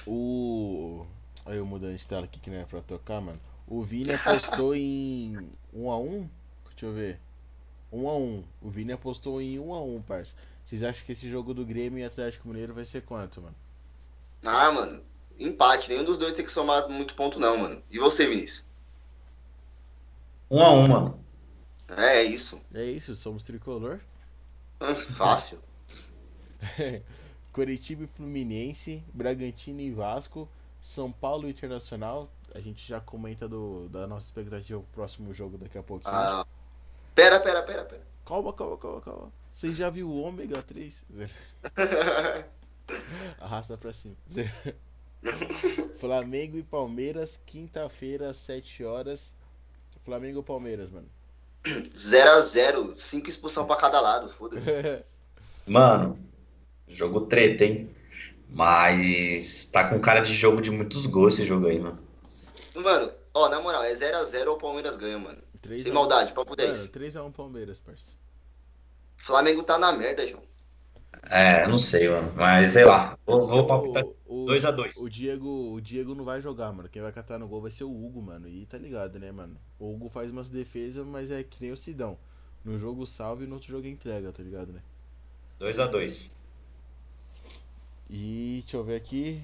O. Aí eu mudando de tela aqui que não é pra tocar, mano. O Vini apostou [LAUGHS] em 1 a 1 Deixa eu ver. 1 a 1 O Vini apostou em 1 a 1 parça. Vocês acham que esse jogo do Grêmio e Atlético Mineiro vai ser quanto, mano? Ah, mano. Empate. Nenhum dos dois tem que somar muito ponto, não, mano. E você, Vinícius? 1 a 1 mano. É, é isso. É isso, somos tricolor. Fácil. [LAUGHS] Curitiba e Fluminense, Bragantino e Vasco, São Paulo e Internacional. A gente já comenta do, da nossa expectativa pro próximo jogo daqui a pouquinho. Ah, pera, pera, pera, pera. Calma, calma, calma, calma. Você já viu o ômega 3? [LAUGHS] Arrasta pra cima. [LAUGHS] Flamengo e Palmeiras, quinta-feira, 7 horas. Flamengo e Palmeiras, mano. 0x0, 5 expulsão pra cada lado, foda-se. [LAUGHS] Mano, Jogo treta, hein? Mas tá com cara de jogo de muitos gols esse jogo aí, mano. Mano, ó, na moral, é 0x0 ou o Palmeiras ganha, mano. Sem maldade, papo 10. 3x1 Palmeiras, parça. Flamengo tá na merda, João. É, não sei, mano. Mas sei lá. Vou, vou palpitar 2x2. O, o, Diego, o Diego não vai jogar, mano. Quem vai catar no gol vai ser o Hugo, mano. E tá ligado, né, mano? O Hugo faz umas defesas, mas é que nem o Sidão. No jogo salve e no outro jogo entrega, tá ligado, né? 2x2. E deixa eu ver aqui.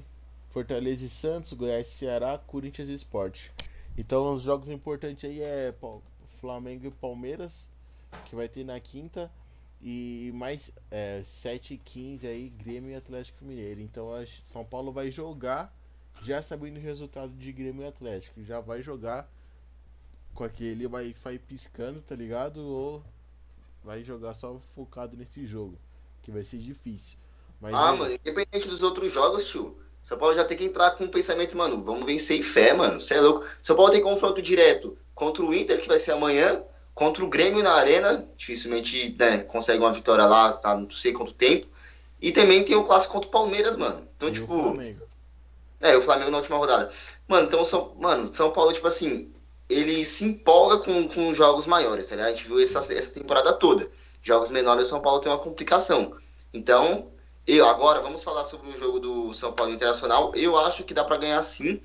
Fortaleza e Santos, Goiás e Ceará, Corinthians e Sport. Então os jogos importantes aí é Flamengo e Palmeiras, que vai ter na quinta. E mais é, 7 e 15 aí, Grêmio e Atlético Mineiro. Então a São Paulo vai jogar já sabendo o resultado de Grêmio e Atlético. Já vai jogar com aquele vai, vai piscando, tá ligado? Ou vai jogar só focado nesse jogo, que vai ser difícil. Mas ah, é... mano, independente dos outros jogos, tio. São Paulo já tem que entrar com um pensamento, mano, vamos vencer em fé, mano. Você é louco. São Paulo tem confronto direto contra o Inter, que vai ser amanhã, contra o Grêmio na Arena. Dificilmente né, consegue uma vitória lá, tá, não sei quanto tempo. E também tem o clássico contra o Palmeiras, mano. Então, e tipo. O é, o Flamengo na última rodada. Mano, então, São, mano, São Paulo, tipo assim, ele se empolga com, com jogos maiores, tá ligado? A gente viu essa, essa temporada toda. Jogos menores, o São Paulo tem uma complicação. Então, eu, agora, vamos falar sobre o jogo do São Paulo Internacional. Eu acho que dá para ganhar sim,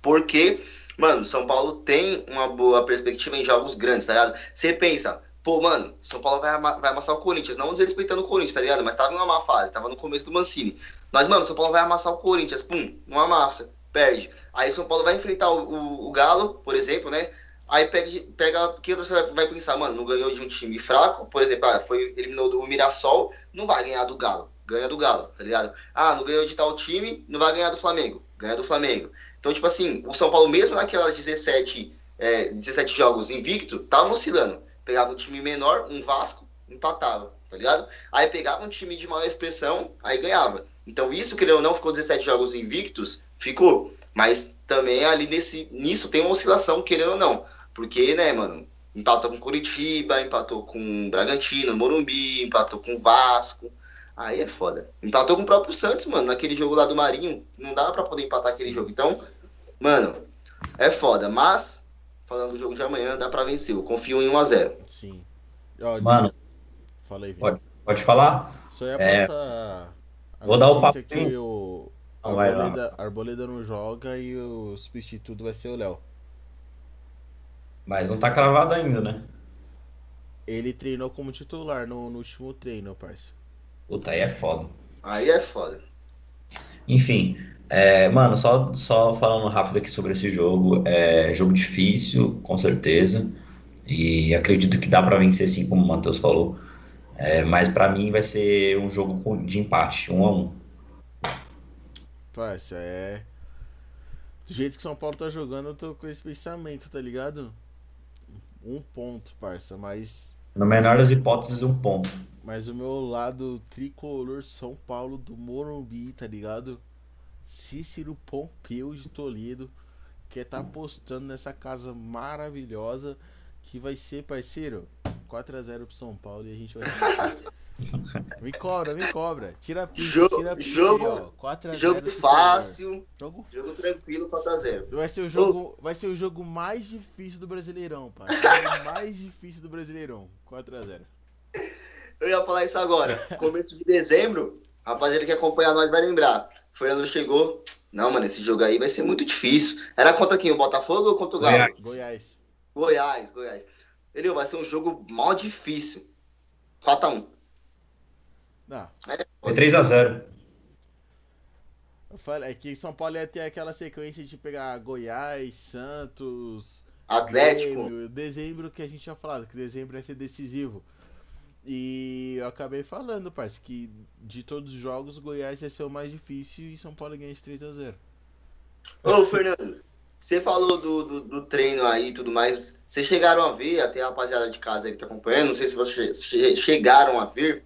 porque, mano, São Paulo tem uma boa perspectiva em jogos grandes, tá ligado? Você pensa, pô, mano, São Paulo vai, vai amassar o Corinthians, não desrespeitando o Corinthians, tá ligado? Mas tava em uma má fase, tava no começo do Mancini. Mas, mano, São Paulo vai amassar o Corinthians, pum, não amassa, perde. Aí São Paulo vai enfrentar o, o, o Galo, por exemplo, né? Aí pega, pega que você vai, pensar, mano, não ganhou de um time fraco, por exemplo, ah, foi eliminou do Mirassol, não vai ganhar do Galo ganha do Galo, tá ligado? Ah, não ganhou de tal time, não vai ganhar do Flamengo, ganha do Flamengo. Então, tipo assim, o São Paulo, mesmo naquelas 17, é, 17 jogos invicto, tava oscilando. Pegava um time menor, um Vasco, empatava, tá ligado? Aí pegava um time de maior expressão, aí ganhava. Então, isso, querendo ou não, ficou 17 jogos invictos, ficou. Mas também ali nesse, nisso tem uma oscilação, querendo ou não. Porque, né, mano, empatou com Curitiba, empatou com Bragantino, Morumbi, empatou com Vasco. Aí é foda. Empatou com o próprio Santos, mano, naquele jogo lá do Marinho. Não dava pra poder empatar aquele jogo. Então, mano, é foda. Mas, falando do jogo de amanhã, dá pra vencer. Eu confio em 1x0. Sim. mano, falei, pode, pode falar? Só ia é... passar. Vou dar o papo. Que o Arboleda, Arboleda não joga e o substituto vai ser o Léo. Mas não tá cravado ainda, né? Ele treinou como titular no, no último treino, parceiro. Puta, aí é foda. Aí é foda. Enfim, é, mano, só, só falando rápido aqui sobre esse jogo. É jogo difícil, com certeza. E acredito que dá para vencer sim, como o Matheus falou. É, mas para mim vai ser um jogo de empate, um a um. Parça, é. Do jeito que São Paulo tá jogando, eu tô com esse pensamento, tá ligado? Um ponto, parça, mas. Na menor das hipóteses, um ponto. Mas o meu lado tricolor São Paulo do Morumbi, tá ligado? Cícero Pompeu de Toledo, que tá apostando nessa casa maravilhosa que vai ser, parceiro, 4x0 pro São Paulo e a gente vai [LAUGHS] Me cobra, me cobra. Tira a pista, jogo, tira a pista. Jogo, 4 jogo fácil. Jogo... jogo tranquilo, 4x0. Vai ser o jogo, vai ser o jogo mais difícil do Brasileirão, pai. O [LAUGHS] jogo mais difícil do Brasileirão. 4x0. Eu ia falar isso agora. [LAUGHS] Começo de dezembro, rapaziada que acompanha nós vai lembrar. Fernando chegou. Não, mano, esse jogo aí vai ser muito difícil. Era contra quem? O Botafogo ou contra o Galo? Goiás. Goiás, Goiás. Ele vai ser um jogo mal difícil. 4x1. Não. É 3x0. Eu falei, é que São Paulo ia ter aquela sequência de pegar Goiás, Santos, Atlético. Grêmio, dezembro que a gente tinha falado, que dezembro ia ser decisivo. E eu acabei falando, parceiro, que de todos os jogos, Goiás ia ser o mais difícil e São Paulo ganha de 3x0. Ô, Fernando, você falou do, do, do, treino aí e tudo mais. Vocês chegaram a ver, até a rapaziada de casa aí que tá acompanhando, não sei se vocês chegaram a ver,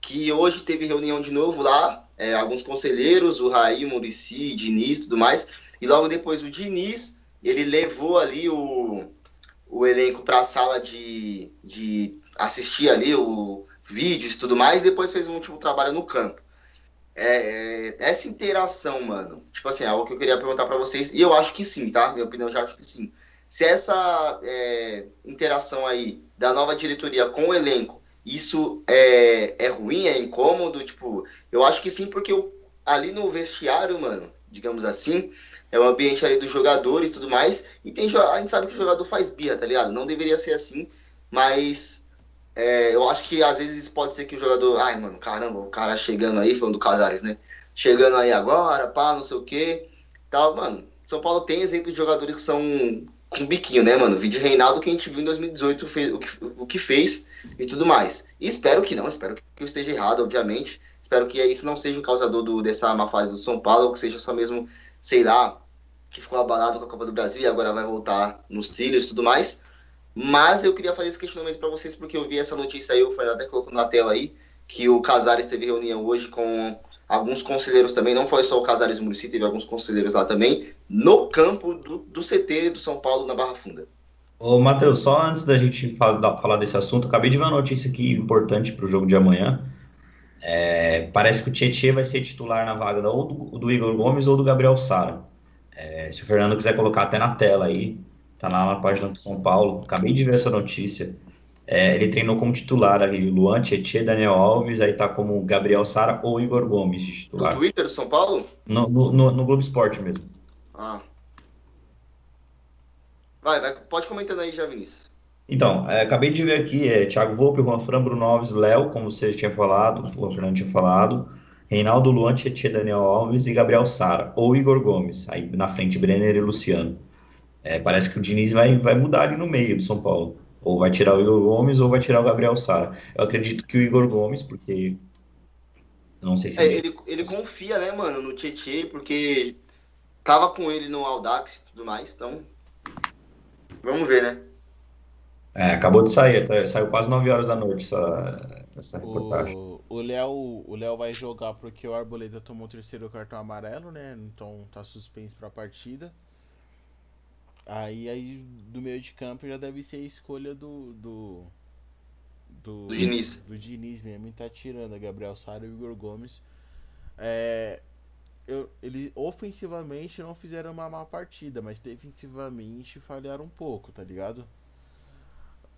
que hoje teve reunião de novo lá, é, alguns conselheiros, o Raí, o Murici, Diniz tudo mais. E logo depois o Diniz, ele levou ali o, o elenco para a sala de, de assistir ali o vídeos e tudo mais, e depois fez um último trabalho no campo. É, é, essa interação, mano, tipo assim, é algo que eu queria perguntar para vocês, e eu acho que sim, tá? Minha opinião já acho que sim. Se essa é, interação aí da nova diretoria com o elenco, isso é, é ruim, é incômodo, tipo, eu acho que sim, porque eu, ali no vestiário, mano, digamos assim, é o ambiente ali dos jogadores e tudo mais, e tem, a gente sabe que o jogador faz birra, tá ligado? Não deveria ser assim, mas é, eu acho que às vezes pode ser que o jogador, ai, mano, caramba, o cara chegando aí, falando do Casares, né? Chegando aí agora, pá, não sei o quê. Tal, mano. São Paulo tem exemplo de jogadores que são com biquinho, né, mano? Vídeo Reinaldo que a gente viu em 2018 fez, o, que, o que fez e tudo mais. E espero que não, espero que eu esteja errado, obviamente. Espero que isso não seja o causador do, dessa má fase do São Paulo, ou que seja só mesmo, sei lá, que ficou abalado com a Copa do Brasil e agora vai voltar nos trilhos e tudo mais. Mas eu queria fazer esse questionamento para vocês, porque eu vi essa notícia aí, o Fernando até colocou na tela aí, que o Casares teve reunião hoje com alguns conselheiros também, não foi só o Casares Murici, teve alguns conselheiros lá também, no campo do, do CT do São Paulo, na Barra Funda. Ô, Matheus, só antes da gente falar, falar desse assunto, acabei de ver uma notícia aqui importante para o jogo de amanhã. É, parece que o Tietchan vai ser titular na vaga ou do, do Igor Gomes ou do Gabriel Sara. É, se o Fernando quiser colocar até na tela aí, tá lá na página do São Paulo. Acabei de ver essa notícia. É, ele treinou como titular ali, Luan, Tietchan, Daniel Alves, aí tá como Gabriel Sara ou Igor Gomes titular. No Twitter do São Paulo? No, no, no, no Globo Esporte mesmo. Ah. Vai, vai, pode comentando aí já, Vinícius. Então, é, acabei de ver aqui, é, Thiago Volpe, Juan Fran, Bruno Alves, Léo, como você tinha falado, o Fernando tinha falado, Reinaldo Luan, Tietchan, Daniel Alves e Gabriel Sara, ou Igor Gomes, aí na frente Brenner e Luciano. É, parece que o Diniz vai, vai mudar ali no meio do São Paulo. Ou vai tirar o Igor Gomes ou vai tirar o Gabriel Sara. Eu acredito que o Igor Gomes, porque. Não sei se. É, ele, ele confia, né, mano, no Tietchan, porque tava com ele no Aldax e tudo mais, então. Vamos ver, né? É, acabou de sair, tá, saiu quase 9 horas da noite essa, essa reportagem. O Léo o Léo vai jogar porque o Arboleda tomou o terceiro cartão amarelo, né? Então tá suspenso pra partida. Aí, aí do meio de campo já deve ser a escolha do. Do, do, do Diniz. Do Diniz mesmo, e tá tirando a Gabriel Sara e o Igor Gomes. É, eu, ele ofensivamente não fizeram uma má partida, mas defensivamente falharam um pouco, tá ligado?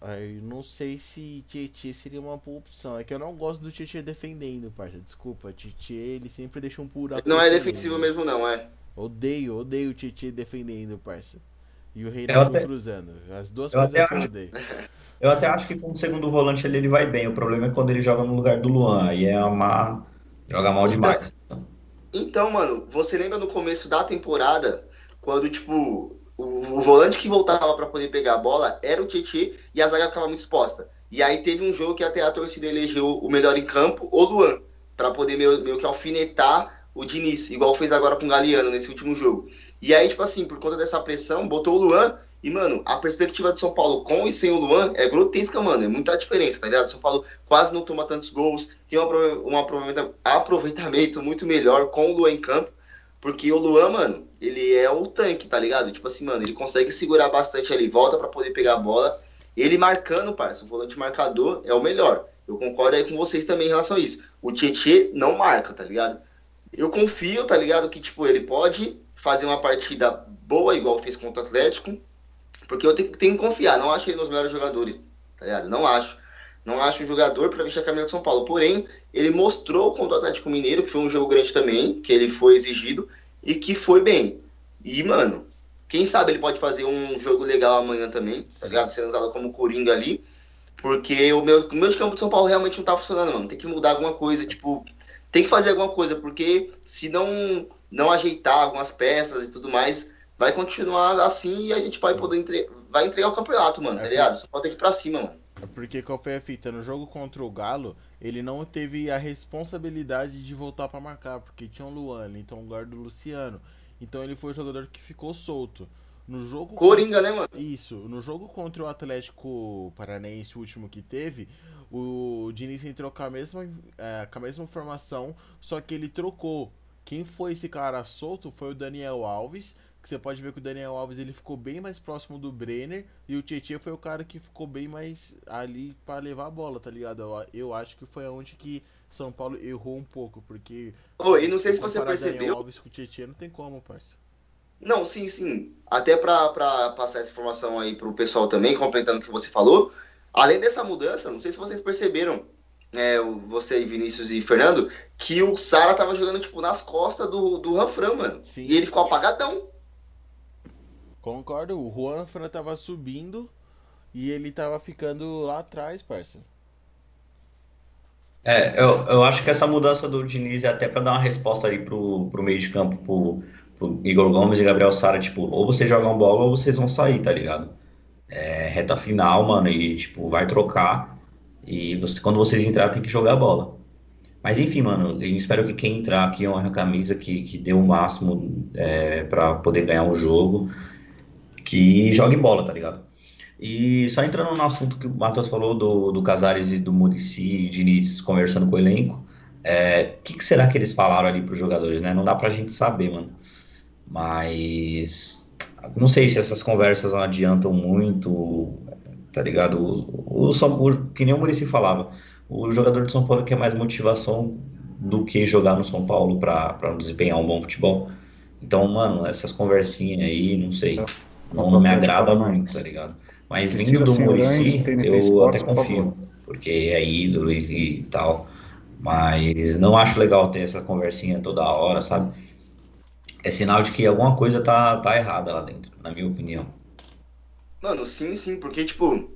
Aí não sei se Tietchan seria uma boa opção. É que eu não gosto do Tietchan defendendo, parça. Desculpa, Tietchan ele sempre deixa um buraco. Não é defensivo mesmo, não, é. Odeio, odeio o Tietchan defendendo, parça. E o Reinaldo até... cruzando. As duas eu coisas que eu odeio. Eu até acho que com o segundo volante ele, ele vai bem. O problema é quando ele joga no lugar do Luan. Aí é uma. Joga mal demais. Então, então, mano, você lembra no começo da temporada, quando, tipo, o, o volante que voltava para poder pegar a bola era o Tietchan e a zaga ficava muito exposta. E aí teve um jogo que até a torcida elegeu o melhor em campo, o Luan, para poder meio, meio que alfinetar o Diniz, igual fez agora com o Galeano nesse último jogo. E aí, tipo assim, por conta dessa pressão, botou o Luan E, mano, a perspectiva de São Paulo com e sem o Luan é grotesca, mano. É muita diferença, tá ligado? São Paulo quase não toma tantos gols, tem um aproveitamento muito melhor com o Luan em campo. Porque o Luan, mano, ele é o tanque, tá ligado? Tipo assim, mano, ele consegue segurar bastante ali, volta para poder pegar a bola. Ele marcando, parça, o volante marcador é o melhor. Eu concordo aí com vocês também em relação a isso. O Tietê não marca, tá ligado? Eu confio, tá ligado? Que, tipo, ele pode fazer uma partida boa, igual fez contra o Atlético, porque eu tenho, tenho que confiar. Não acho ele nos melhores jogadores, tá ligado? Não acho. Não acho um jogador para vestir a camisa de São Paulo. Porém, ele mostrou contra o Atlético Mineiro, que foi um jogo grande também, que ele foi exigido e que foi bem. E, mano, quem sabe ele pode fazer um jogo legal amanhã também, tá ligado? Sendo usado como Coringa ali. Porque o meu, o meu de campo de São Paulo realmente não tá funcionando, mano. Tem que mudar alguma coisa, tipo, tem que fazer alguma coisa, porque se não, não ajeitar algumas peças e tudo mais, vai continuar assim e a gente vai poder entre... vai entregar o campeonato, mano, tá é ligado? Só que ir pra cima, mano. É porque qual foi a fita? No jogo contra o Galo, ele não teve a responsabilidade de voltar para marcar, porque tinha o Luan, então o guarda do Luciano. Então ele foi o jogador que ficou solto. No jogo Coringa, contra... né, mano? Isso. No jogo contra o Atlético Paranaense, o último que teve, o Diniz entrou com a mesma, é, com a mesma formação, só que ele trocou. Quem foi esse cara solto foi o Daniel Alves, que você pode ver que o Daniel Alves ele ficou bem mais próximo do Brenner e o Tietchan foi o cara que ficou bem mais ali para levar a bola, tá ligado? Eu, acho que foi onde que São Paulo errou um pouco, porque oh, e não sei se você percebeu, Daniel Alves com o Tietchan não tem como, parça. Não, sim, sim. Até para passar essa informação aí pro pessoal também, complementando o que você falou, além dessa mudança, não sei se vocês perceberam, é, você, Vinícius e Fernando, que o Sara tava jogando, tipo, nas costas do, do Ranfran, mano. Sim. E ele ficou apagadão. Concordo, o Juan Fran tava subindo e ele tava ficando lá atrás, parceiro. É, eu, eu acho que essa mudança do Diniz é até para dar uma resposta ali pro, pro meio de campo, pro, pro Igor Gomes e Gabriel Sara, tipo, ou vocês jogam bola ou vocês vão sair, tá ligado? É, reta final, mano, e tipo, vai trocar. E você, quando vocês entrar, tem que jogar a bola. Mas enfim, mano, eu espero que quem entrar aqui honre a camisa, que, que dê o máximo é, para poder ganhar o jogo que jogue bola, tá ligado? E só entrando no assunto que o Matheus falou do, do Casares e do Murici e Diniz conversando com o elenco, o é, que, que, será que eles falaram ali pros jogadores, né? Não dá pra gente saber, mano. Mas não sei se essas conversas não adiantam muito, tá ligado? O, o, o, que nem o Murici falava, o jogador de São Paulo quer mais motivação do que jogar no São Paulo para desempenhar um bom futebol. Então, mano, essas conversinhas aí, não sei não, não me agrada muito, tá ligado? Mas vindo do Murici, eu até confio, porque é ídolo e, e, tal. Mas não acho legal ter essa conversinha toda hora, sabe? É sinal de que alguma coisa tá, tá errada lá dentro, na minha opinião. Mano, sim, sim, porque, tipo,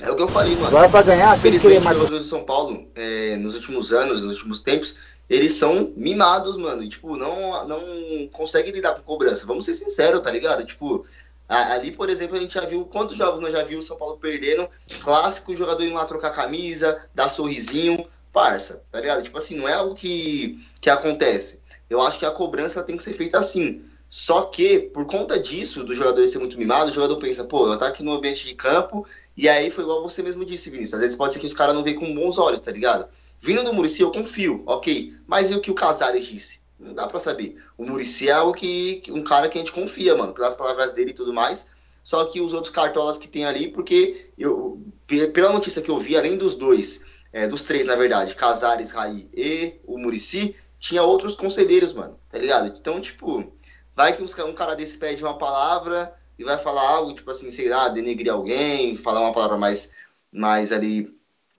é o que eu falei, mano. Agora pra ganhar, Infelizmente, os jogadores de São Paulo, é, nos últimos anos, nos últimos tempos, eles são mimados, mano. E, tipo, não, não conseguem lidar com cobrança. Vamos ser sinceros, tá ligado? Tipo, Ali, por exemplo, a gente já viu quantos jogos nós já viu o São Paulo perdendo. Clássico, o jogador indo lá trocar camisa, dar sorrisinho, parça, tá ligado? Tipo assim, não é algo que, que acontece. Eu acho que a cobrança tem que ser feita assim. Só que, por conta disso, do jogador ser muito mimado, o jogador pensa, pô, eu tá aqui no ambiente de campo, e aí foi igual você mesmo disse, Vinícius. Às vezes pode ser que os caras não veem com bons olhos, tá ligado? Vindo do Murici, eu confio, ok. Mas e o que o Casares disse? Não dá pra saber. O Murici é o que, um cara que a gente confia, mano, pelas palavras dele e tudo mais. Só que os outros cartolas que tem ali, porque eu, pela notícia que eu vi, além dos dois, é, dos três, na verdade, Casares, Raí e o Murici, tinha outros conselheiros, mano, tá ligado? Então, tipo, vai que um cara desse pede uma palavra e vai falar algo, tipo assim, sei lá, denegrir alguém, falar uma palavra mais, mais ali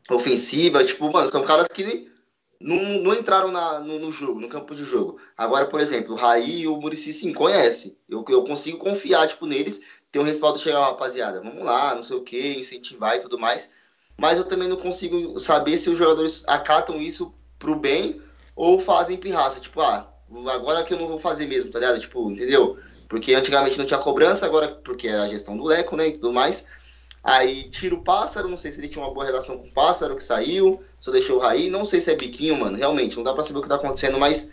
ofensiva, tipo, mano, são caras que não, não entraram na, no, no, jogo, no campo de jogo. Agora, por exemplo, o Raí e o Murici sim conhece. Eu, eu consigo confiar tipo, neles, ter um respaldo chegar, rapaziada, vamos lá, não sei o que, incentivar e tudo mais. Mas eu também não consigo saber se os jogadores acatam isso pro bem ou fazem pirraça. Tipo, ah, agora que eu não vou fazer mesmo, tá ligado? Tipo, entendeu? Porque antigamente não tinha cobrança, agora porque era a gestão do Leco, né, e tudo mais. Aí tira o pássaro, não sei se ele tinha uma boa relação com o pássaro que saiu, só deixou o Raí, não sei se é biquinho, mano, realmente, não dá pra saber o que tá acontecendo, mas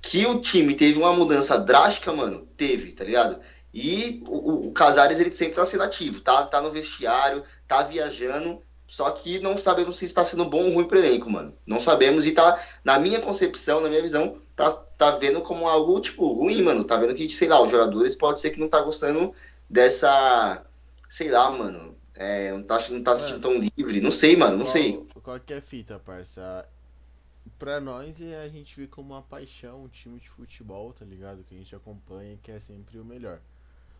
que o time teve uma mudança drástica, mano, teve, tá ligado? E o, o Casares, ele sempre tá sendo ativo, tá, tá no vestiário, tá viajando, só que não sabemos se está sendo bom ou ruim pro elenco, mano. Não sabemos e tá, na minha concepção, na minha visão, tá, tá vendo como algo, tipo, ruim, mano. Tá vendo que, sei lá, os jogadores pode ser que não tá gostando dessa, sei lá, mano. É, não tá, não tá se sentindo tão livre. Não sei, mano, não qual, sei. Qual que é a fita, parça? Pra nós, é a gente vê como uma paixão um time de futebol, tá ligado? Que a gente acompanha e quer sempre o melhor.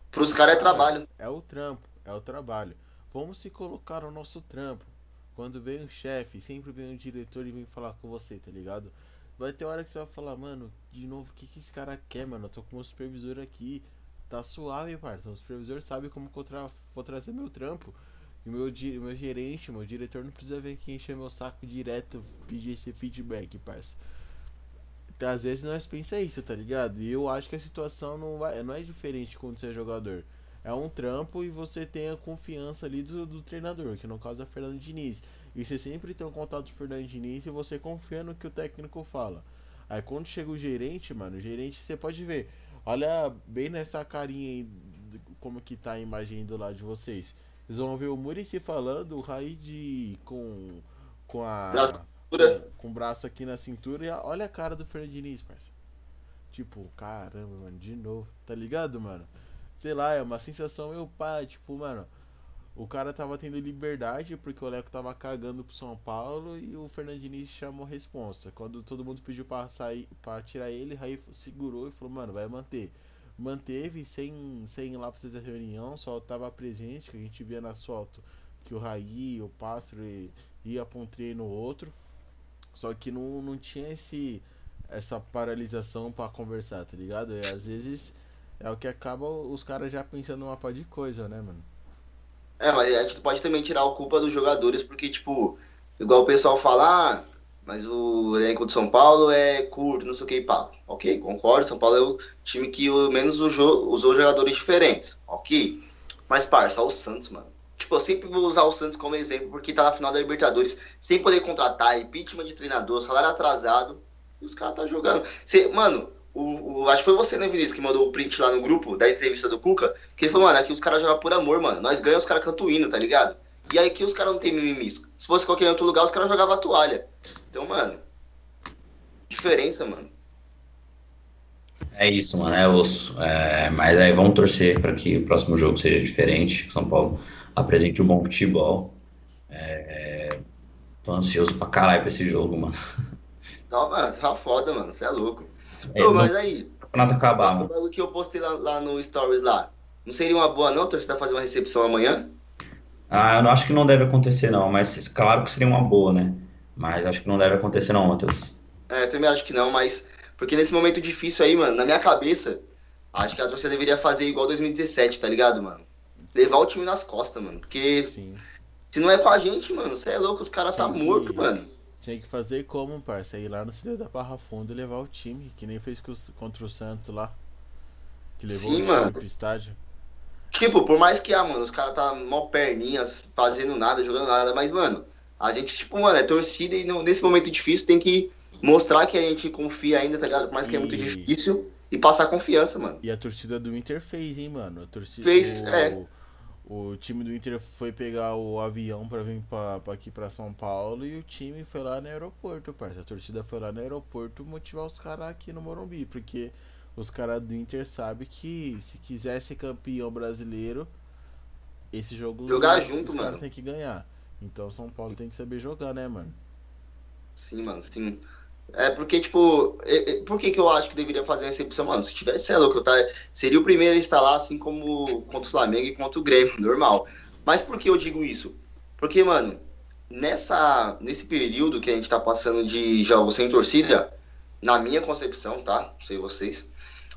Pros caras é trabalho. É, é o trampo, é o trabalho. Vamos se colocar no nosso trampo. Quando vem um chefe, sempre vem um diretor e vem falar com você, tá ligado? Vai ter hora que você vai falar, mano, de novo, o que, que esse cara quer, mano? Eu tô com o meu supervisor aqui. Tá suave, parça. O supervisor sabe como que eu tra vou trazer meu trampo. E meu, meu gerente, meu diretor não precisa vir aqui encher meu saco direto, pedir esse feedback, parça. Às vezes nós pensa isso, tá ligado? E eu acho que a situação não, vai, não é diferente quando você é jogador. É um trampo e você tem a confiança ali do, do treinador, que no caso é o Fernando Diniz. E você sempre tem um contato com o Fernando Diniz e você confia no que o técnico fala. Aí quando chega o gerente, mano, o gerente você pode ver. Olha bem nessa carinha aí, como que tá a imagem do lado de vocês. Vocês vão ver o Murici falando, o Raid com, com a. Com, com, o braço aqui na cintura e olha a cara do Fernando Diniz, parceiro. Tipo, caramba, mano, de novo. Tá ligado, mano? Sei lá, é uma sensação meu pai, tipo, mano. O cara tava tendo liberdade porque o Leco tava cagando pro São Paulo e o Fernando Diniz chamou responsa. Quando todo mundo pediu pra sair, para tirar ele, aí segurou e falou, mano, vai manter manteve sem, sem ir lá fazer a reunião, só estava presente, que a gente via na foto que o Raí, o Pássaro ia para um treino ou outro. Só que não, não tinha esse essa paralisação para conversar, tá ligado? E às vezes é o que acaba os caras já pensando uma par de coisa, né, mano? É, mas a gente pode também tirar a culpa dos jogadores, porque, tipo, igual o pessoal fala, ah, mas o elenco de São Paulo é curto, não sei o que, pá. Ok, concordo, São Paulo é o time que menos usou, usou jogadores diferentes, ok. Mas, parça, o Santos, mano. Tipo, eu sempre vou usar o Santos como exemplo, porque tá na final da Libertadores, sem poder contratar, impeachment de treinador, salário atrasado, e os caras tá jogando. Cê, mano, o, o, acho que foi você, né, Vinícius, que mandou o print lá no grupo da entrevista do Cuca, que ele falou, mano, aqui os caras jogam por amor, mano. Nós ganhamos, os caras cantam hino, tá ligado? E aí que os caras não tem mimimi. Se fosse qualquer outro lugar, os caras jogavam a toalha. Então, mano, diferença, mano. É isso, mano, é osso. É, mas aí vamos torcer para que o próximo jogo seja diferente, que São Paulo apresente um bom futebol. É, tô ansioso pra caralho pra esse jogo, mano. Não, mano, tá foda, mano, você é louco. É, Ô, mas aí. Nada acabar, mano. O que eu postei lá, lá, no Stories lá, não seria uma boa não, torcida fazer uma recepção amanhã? Ah, eu não acho que não deve acontecer, não, mas claro que seria uma boa, né? Mas acho que não deve acontecer não, Matheus. É, eu também acho que não, mas... Porque nesse momento difícil aí, mano, na minha cabeça, acho que a torcida deveria fazer igual 2017, tá ligado, mano? Levar o time nas costas, mano. Porque Sim. se não é com a gente, mano, você é louco, os caras tá morto, mano. Tinha que fazer como, parça? Ir lá no Cidade da Barra Fundo e levar o time, que nem fez contra o Santos lá. Que levou Sim, o mano. pro estádio. Tipo, por mais que, ah, mano, os caras tá mó perninhas, fazendo nada, jogando nada, mas, mano, a gente, tipo, mano, é torcida e no, nesse momento difícil tem que mostrar que a gente confia ainda, tá ligado? Por mais que é muito difícil e passar confiança, mano. E a torcida do Inter fez, hein, mano? A torcida fez, o, é. O time do Inter foi pegar o avião para vir pra, pra aqui pra São Paulo e o time foi lá no aeroporto, parça. A torcida foi lá no aeroporto motivar os caras aqui no Morumbi, porque os caras do Inter sabem que se quiser ser campeão brasileiro, esse jogo jogar junto, mano. Tem que ganhar. Então São Paulo tem que saber jogar, né, mano? Sim, mano, sim. É porque, tipo, é, é, por que, que eu acho que deveria fazer uma recepção, mano? Se tivesse, é louco, tá? Seria o primeiro a instalar, assim como contra o Flamengo e contra o Grêmio, normal. Mas por que eu digo isso? Porque, mano, nessa, nesse período que a gente tá passando de jogos sem torcida, na minha concepção, tá? Não sei vocês,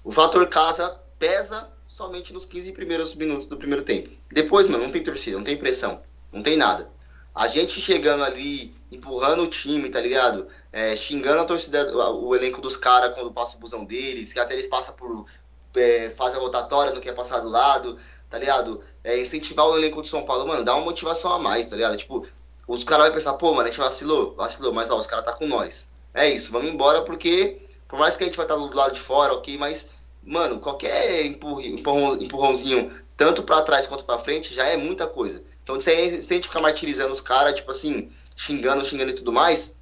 o fator casa pesa somente nos 15 primeiros minutos do primeiro tempo. Depois, mano, não tem torcida, não tem pressão, não tem nada. A gente chegando ali, empurrando o time, tá ligado? É, xingando a torcida, o elenco dos caras quando passa o busão deles, que até eles passam por. É, faz a rotatória, não quer passar do lado, tá ligado? É, incentivar o elenco de São Paulo, mano, dá uma motivação a mais, tá ligado? Tipo, os caras vão pensar, pô, mano, a gente vacilou, vacilou, mas ó, os caras tá com nós. É isso, vamos embora porque, por mais que a gente vai estar do lado de fora, ok, mas mano, qualquer empurrão, empurrãozinho, tanto para trás quanto para frente, já é muita coisa. Então, sem, sem a gente ficar martirizando os caras, tipo assim, xingando, xingando e tudo mais,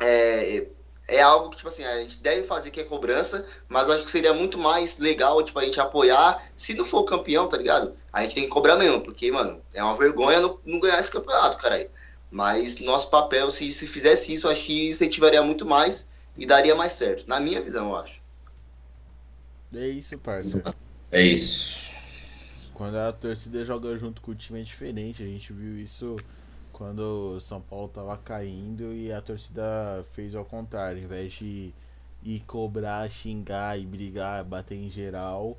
é, é algo que, tipo assim, a gente deve fazer que é cobrança, mas eu acho que seria muito mais legal, tipo, a gente apoiar, se não for campeão, tá ligado? A gente tem que cobrar mesmo, porque, mano, é uma vergonha não, não ganhar esse campeonato, cara. Mas nosso papel, se, se fizesse isso, acho que incentivaria muito mais e daria mais certo. Na minha visão, eu acho. É isso, parceiro. É isso. Quando a torcida joga junto com o time é diferente. A gente viu isso quando o São Paulo tava caindo e a torcida fez ao contrário. Ao invés de ir cobrar, xingar e brigar, bater em geral,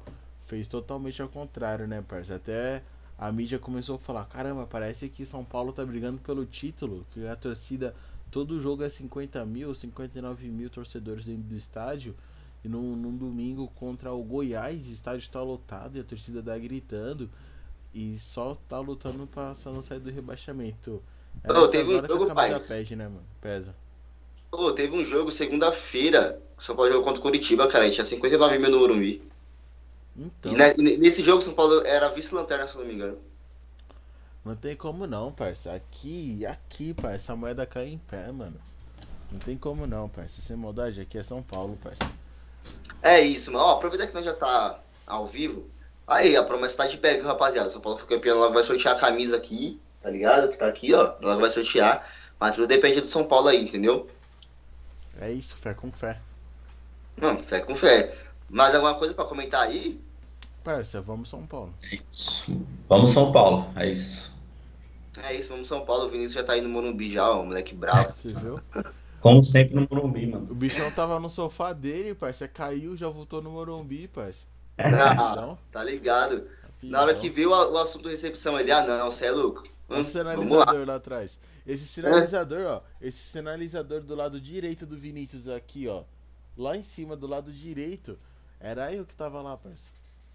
fez totalmente ao contrário, né, parceiro? Até a mídia começou a falar: caramba, parece que São Paulo tá brigando pelo título, que a torcida. Todo jogo é 50 mil, 59 mil torcedores dentro do estádio. E num, num domingo contra o Goiás, o estádio tá lotado e a torcida tá gritando. E só tá lutando pra só não sair do rebaixamento. É oh, teve um jogo, pai. Pesa, né, mano? Pesa. Oh, teve um jogo segunda-feira. São Paulo jogou contra o Curitiba, cara. tinha 59 mil no Morumbi. Então. E nesse jogo, São Paulo era vice-lanterna, se não me engano. Não tem como não, parça. Aqui, aqui, parça, a moeda cai em pé, mano. Não tem como não, parça. Sem maldade, aqui é São Paulo, parça. É isso, mano. Ó, aproveita que nós já tá ao vivo. Aí, a promessa tá de pé, viu, rapaziada? São Paulo foi campeão, logo vai sortear a camisa aqui, tá ligado? Que tá aqui, ó. Logo vai sortear. Mas tudo depende do São Paulo aí, entendeu? É isso, fé com fé. Não, fé com fé. Mais alguma coisa pra comentar aí? Parça, vamos São Paulo. É isso. Vamos São Paulo, é isso. É isso, vamos São Paulo. O Vinícius já tá indo no Morumbi já, o moleque bravo. Você viu? [LAUGHS] Como sempre no Morumbi, mano. O bichão tava no sofá dele, parça. Caiu, já voltou no Morumbi, parça. [LAUGHS] Ah, tá ligado. Na hora que viu o, assunto recepção, ele, ah não, você é louco. Hum, o sinalizador lá. lá atrás. Esse sinalizador, ó. Esse sinalizador do lado direito do Vinícius aqui, ó. Lá em cima, do lado direito, era eu que tava lá, parça.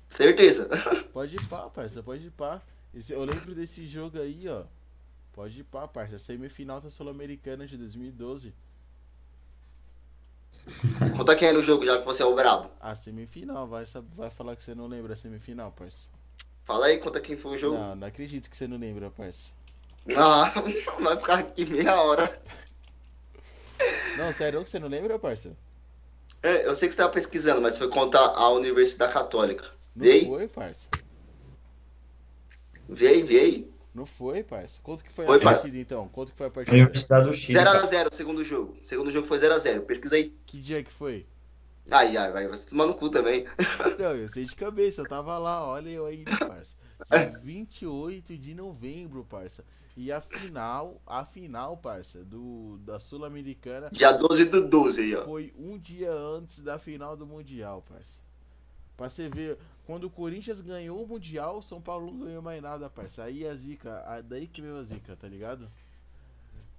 Certeza. [LAUGHS] Pode ir pá, parça, pode ir pá. Esse, eu lembro desse jogo aí, ó. Pode ir pá, parça. Semifinal da Sul-Americana de 2012. [LAUGHS] Conta quem era o jogo, já que você é o brabo. A semifinal, vai, vai falar que você não lembra a semifinal, parça. Fala aí, conta quem foi o jogo. Não, não acredito que você não lembra, parça. Ah, [LAUGHS] vai ficar aqui meia hora. Não, sério que você não lembra, parça? É, eu sei que você tava pesquisando, mas foi contra a Universidade Católica. Não Vê foi, parça. Vê aí, vê aí. Não foi, parça. Quanto que foi, foi a partida, então? Quanto que foi a partida? Universidade do Chile. 0x0 segundo jogo. segundo jogo foi 0x0. Pesquisa aí. Que dia que foi? Ai, ai, vai, você tomar no cu também. [LAUGHS] Não, eu sei de cabeça, eu tava lá, olha eu aí, parça. Dia [LAUGHS] 28 de novembro, parça. E a final, a final, parça, do, da Sul-Americana. Dia 12 do 12 aí, ó. Foi um dia antes da final do Mundial, parça. Pra você ver, quando o Corinthians ganhou o Mundial, o São Paulo não ganhou mais nada, parça. Aí a zica, daí que veio a zica, tá ligado?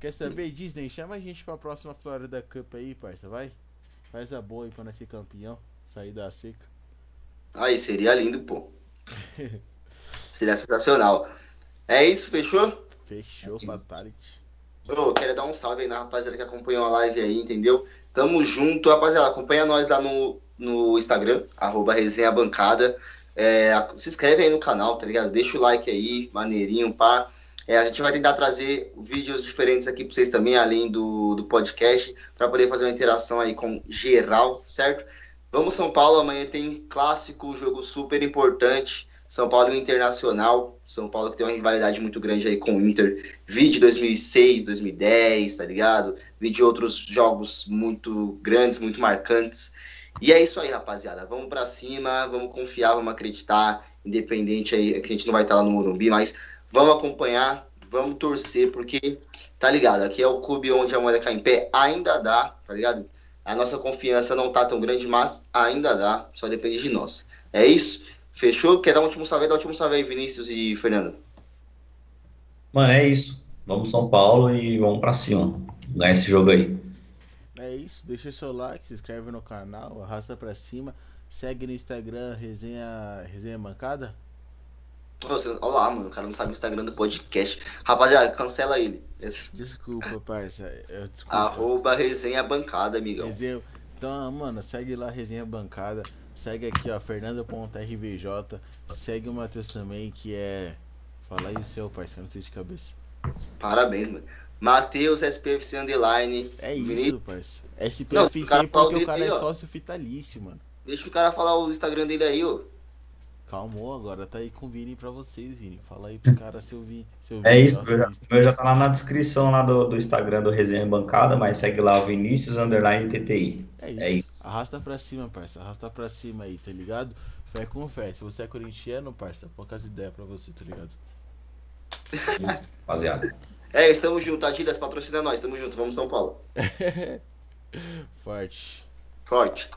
Quer saber, Disney? Chama a gente pra próxima Florida Cup aí, parça, vai? Faz a boa aí pra nós ser campeão, sair da seca. Aí, seria lindo, pô. [LAUGHS] seria sensacional. É isso, fechou? Fechou, é Fatality. Ô, quero dar um salve aí na rapaziada que acompanhou a live aí, entendeu? Tamo junto, rapaziada. Acompanha nós lá no no Instagram, arroba resenha bancada. É, se inscreve aí no canal, tá ligado? Deixa o like aí, maneirinho, pá. É, a gente vai tentar trazer vídeos diferentes aqui para vocês também, além do, do podcast, para poder fazer uma interação aí com geral, certo? Vamos São Paulo, amanhã tem clássico, jogo super importante. São Paulo Internacional. São Paulo que tem uma rivalidade muito grande aí com o Inter. Vi de 2006, 2010, tá ligado? Vi de outros jogos muito grandes, muito marcantes. E é isso aí, rapaziada. Vamos para cima, vamos confiar, vamos acreditar. Independente aí, que a gente não vai estar lá no Morumbi, mas vamos acompanhar, vamos torcer, porque, tá ligado? Aqui é o clube onde a moeda cai em pé, ainda dá, tá ligado? A nossa confiança não tá tão grande, mas ainda dá, só depende de nós. É isso? Fechou? Quer dar um último salve? Dá um último salve aí, Vinícius e Fernando. Mano, é isso. Vamos São Paulo e vamos pra cima. Ganhar esse jogo aí. É isso, deixa seu like, se inscreve no canal, arrasta pra cima, segue no Instagram, resenha, resenha mancada. Olha lá, mano, o cara não sabe o Instagram do podcast. Rapaziada, cancela ele. Desculpa, [LAUGHS] parça. Desculpa. Arroba resenha bancada, amigão. Resenha... Então, mano, segue lá resenha bancada. Segue aqui, ó, Fernando.rvj. Segue o Matheus também, que é. Fala aí o seu, parceiro, não sei de cabeça. Parabéns, mano. Matheus SPFC Underline. É isso, Vinícius... parceiro. SPFC não, porque o cara é sócio vitalício, mano. Deixa o cara falar o Instagram dele aí, ô. Calmou, agora tá aí com o Vini pra vocês, Vini. Fala aí pros caras se eu vi. Se eu vi é isso, meu já, meu já tá lá na descrição lá do, do Instagram do Resenha Bancada, mas segue lá o Vinícius Underline TTI. É isso. é isso. Arrasta pra cima, parça. Arrasta pra cima aí, tá ligado? Fé com fé. Se você é corintiano, parça, poucas ideias pra você, tá ligado? Rapaziada. É, estamos juntos. Adidas patrocina nós, estamos juntos. Vamos São Paulo. [LAUGHS] Forte. Forte.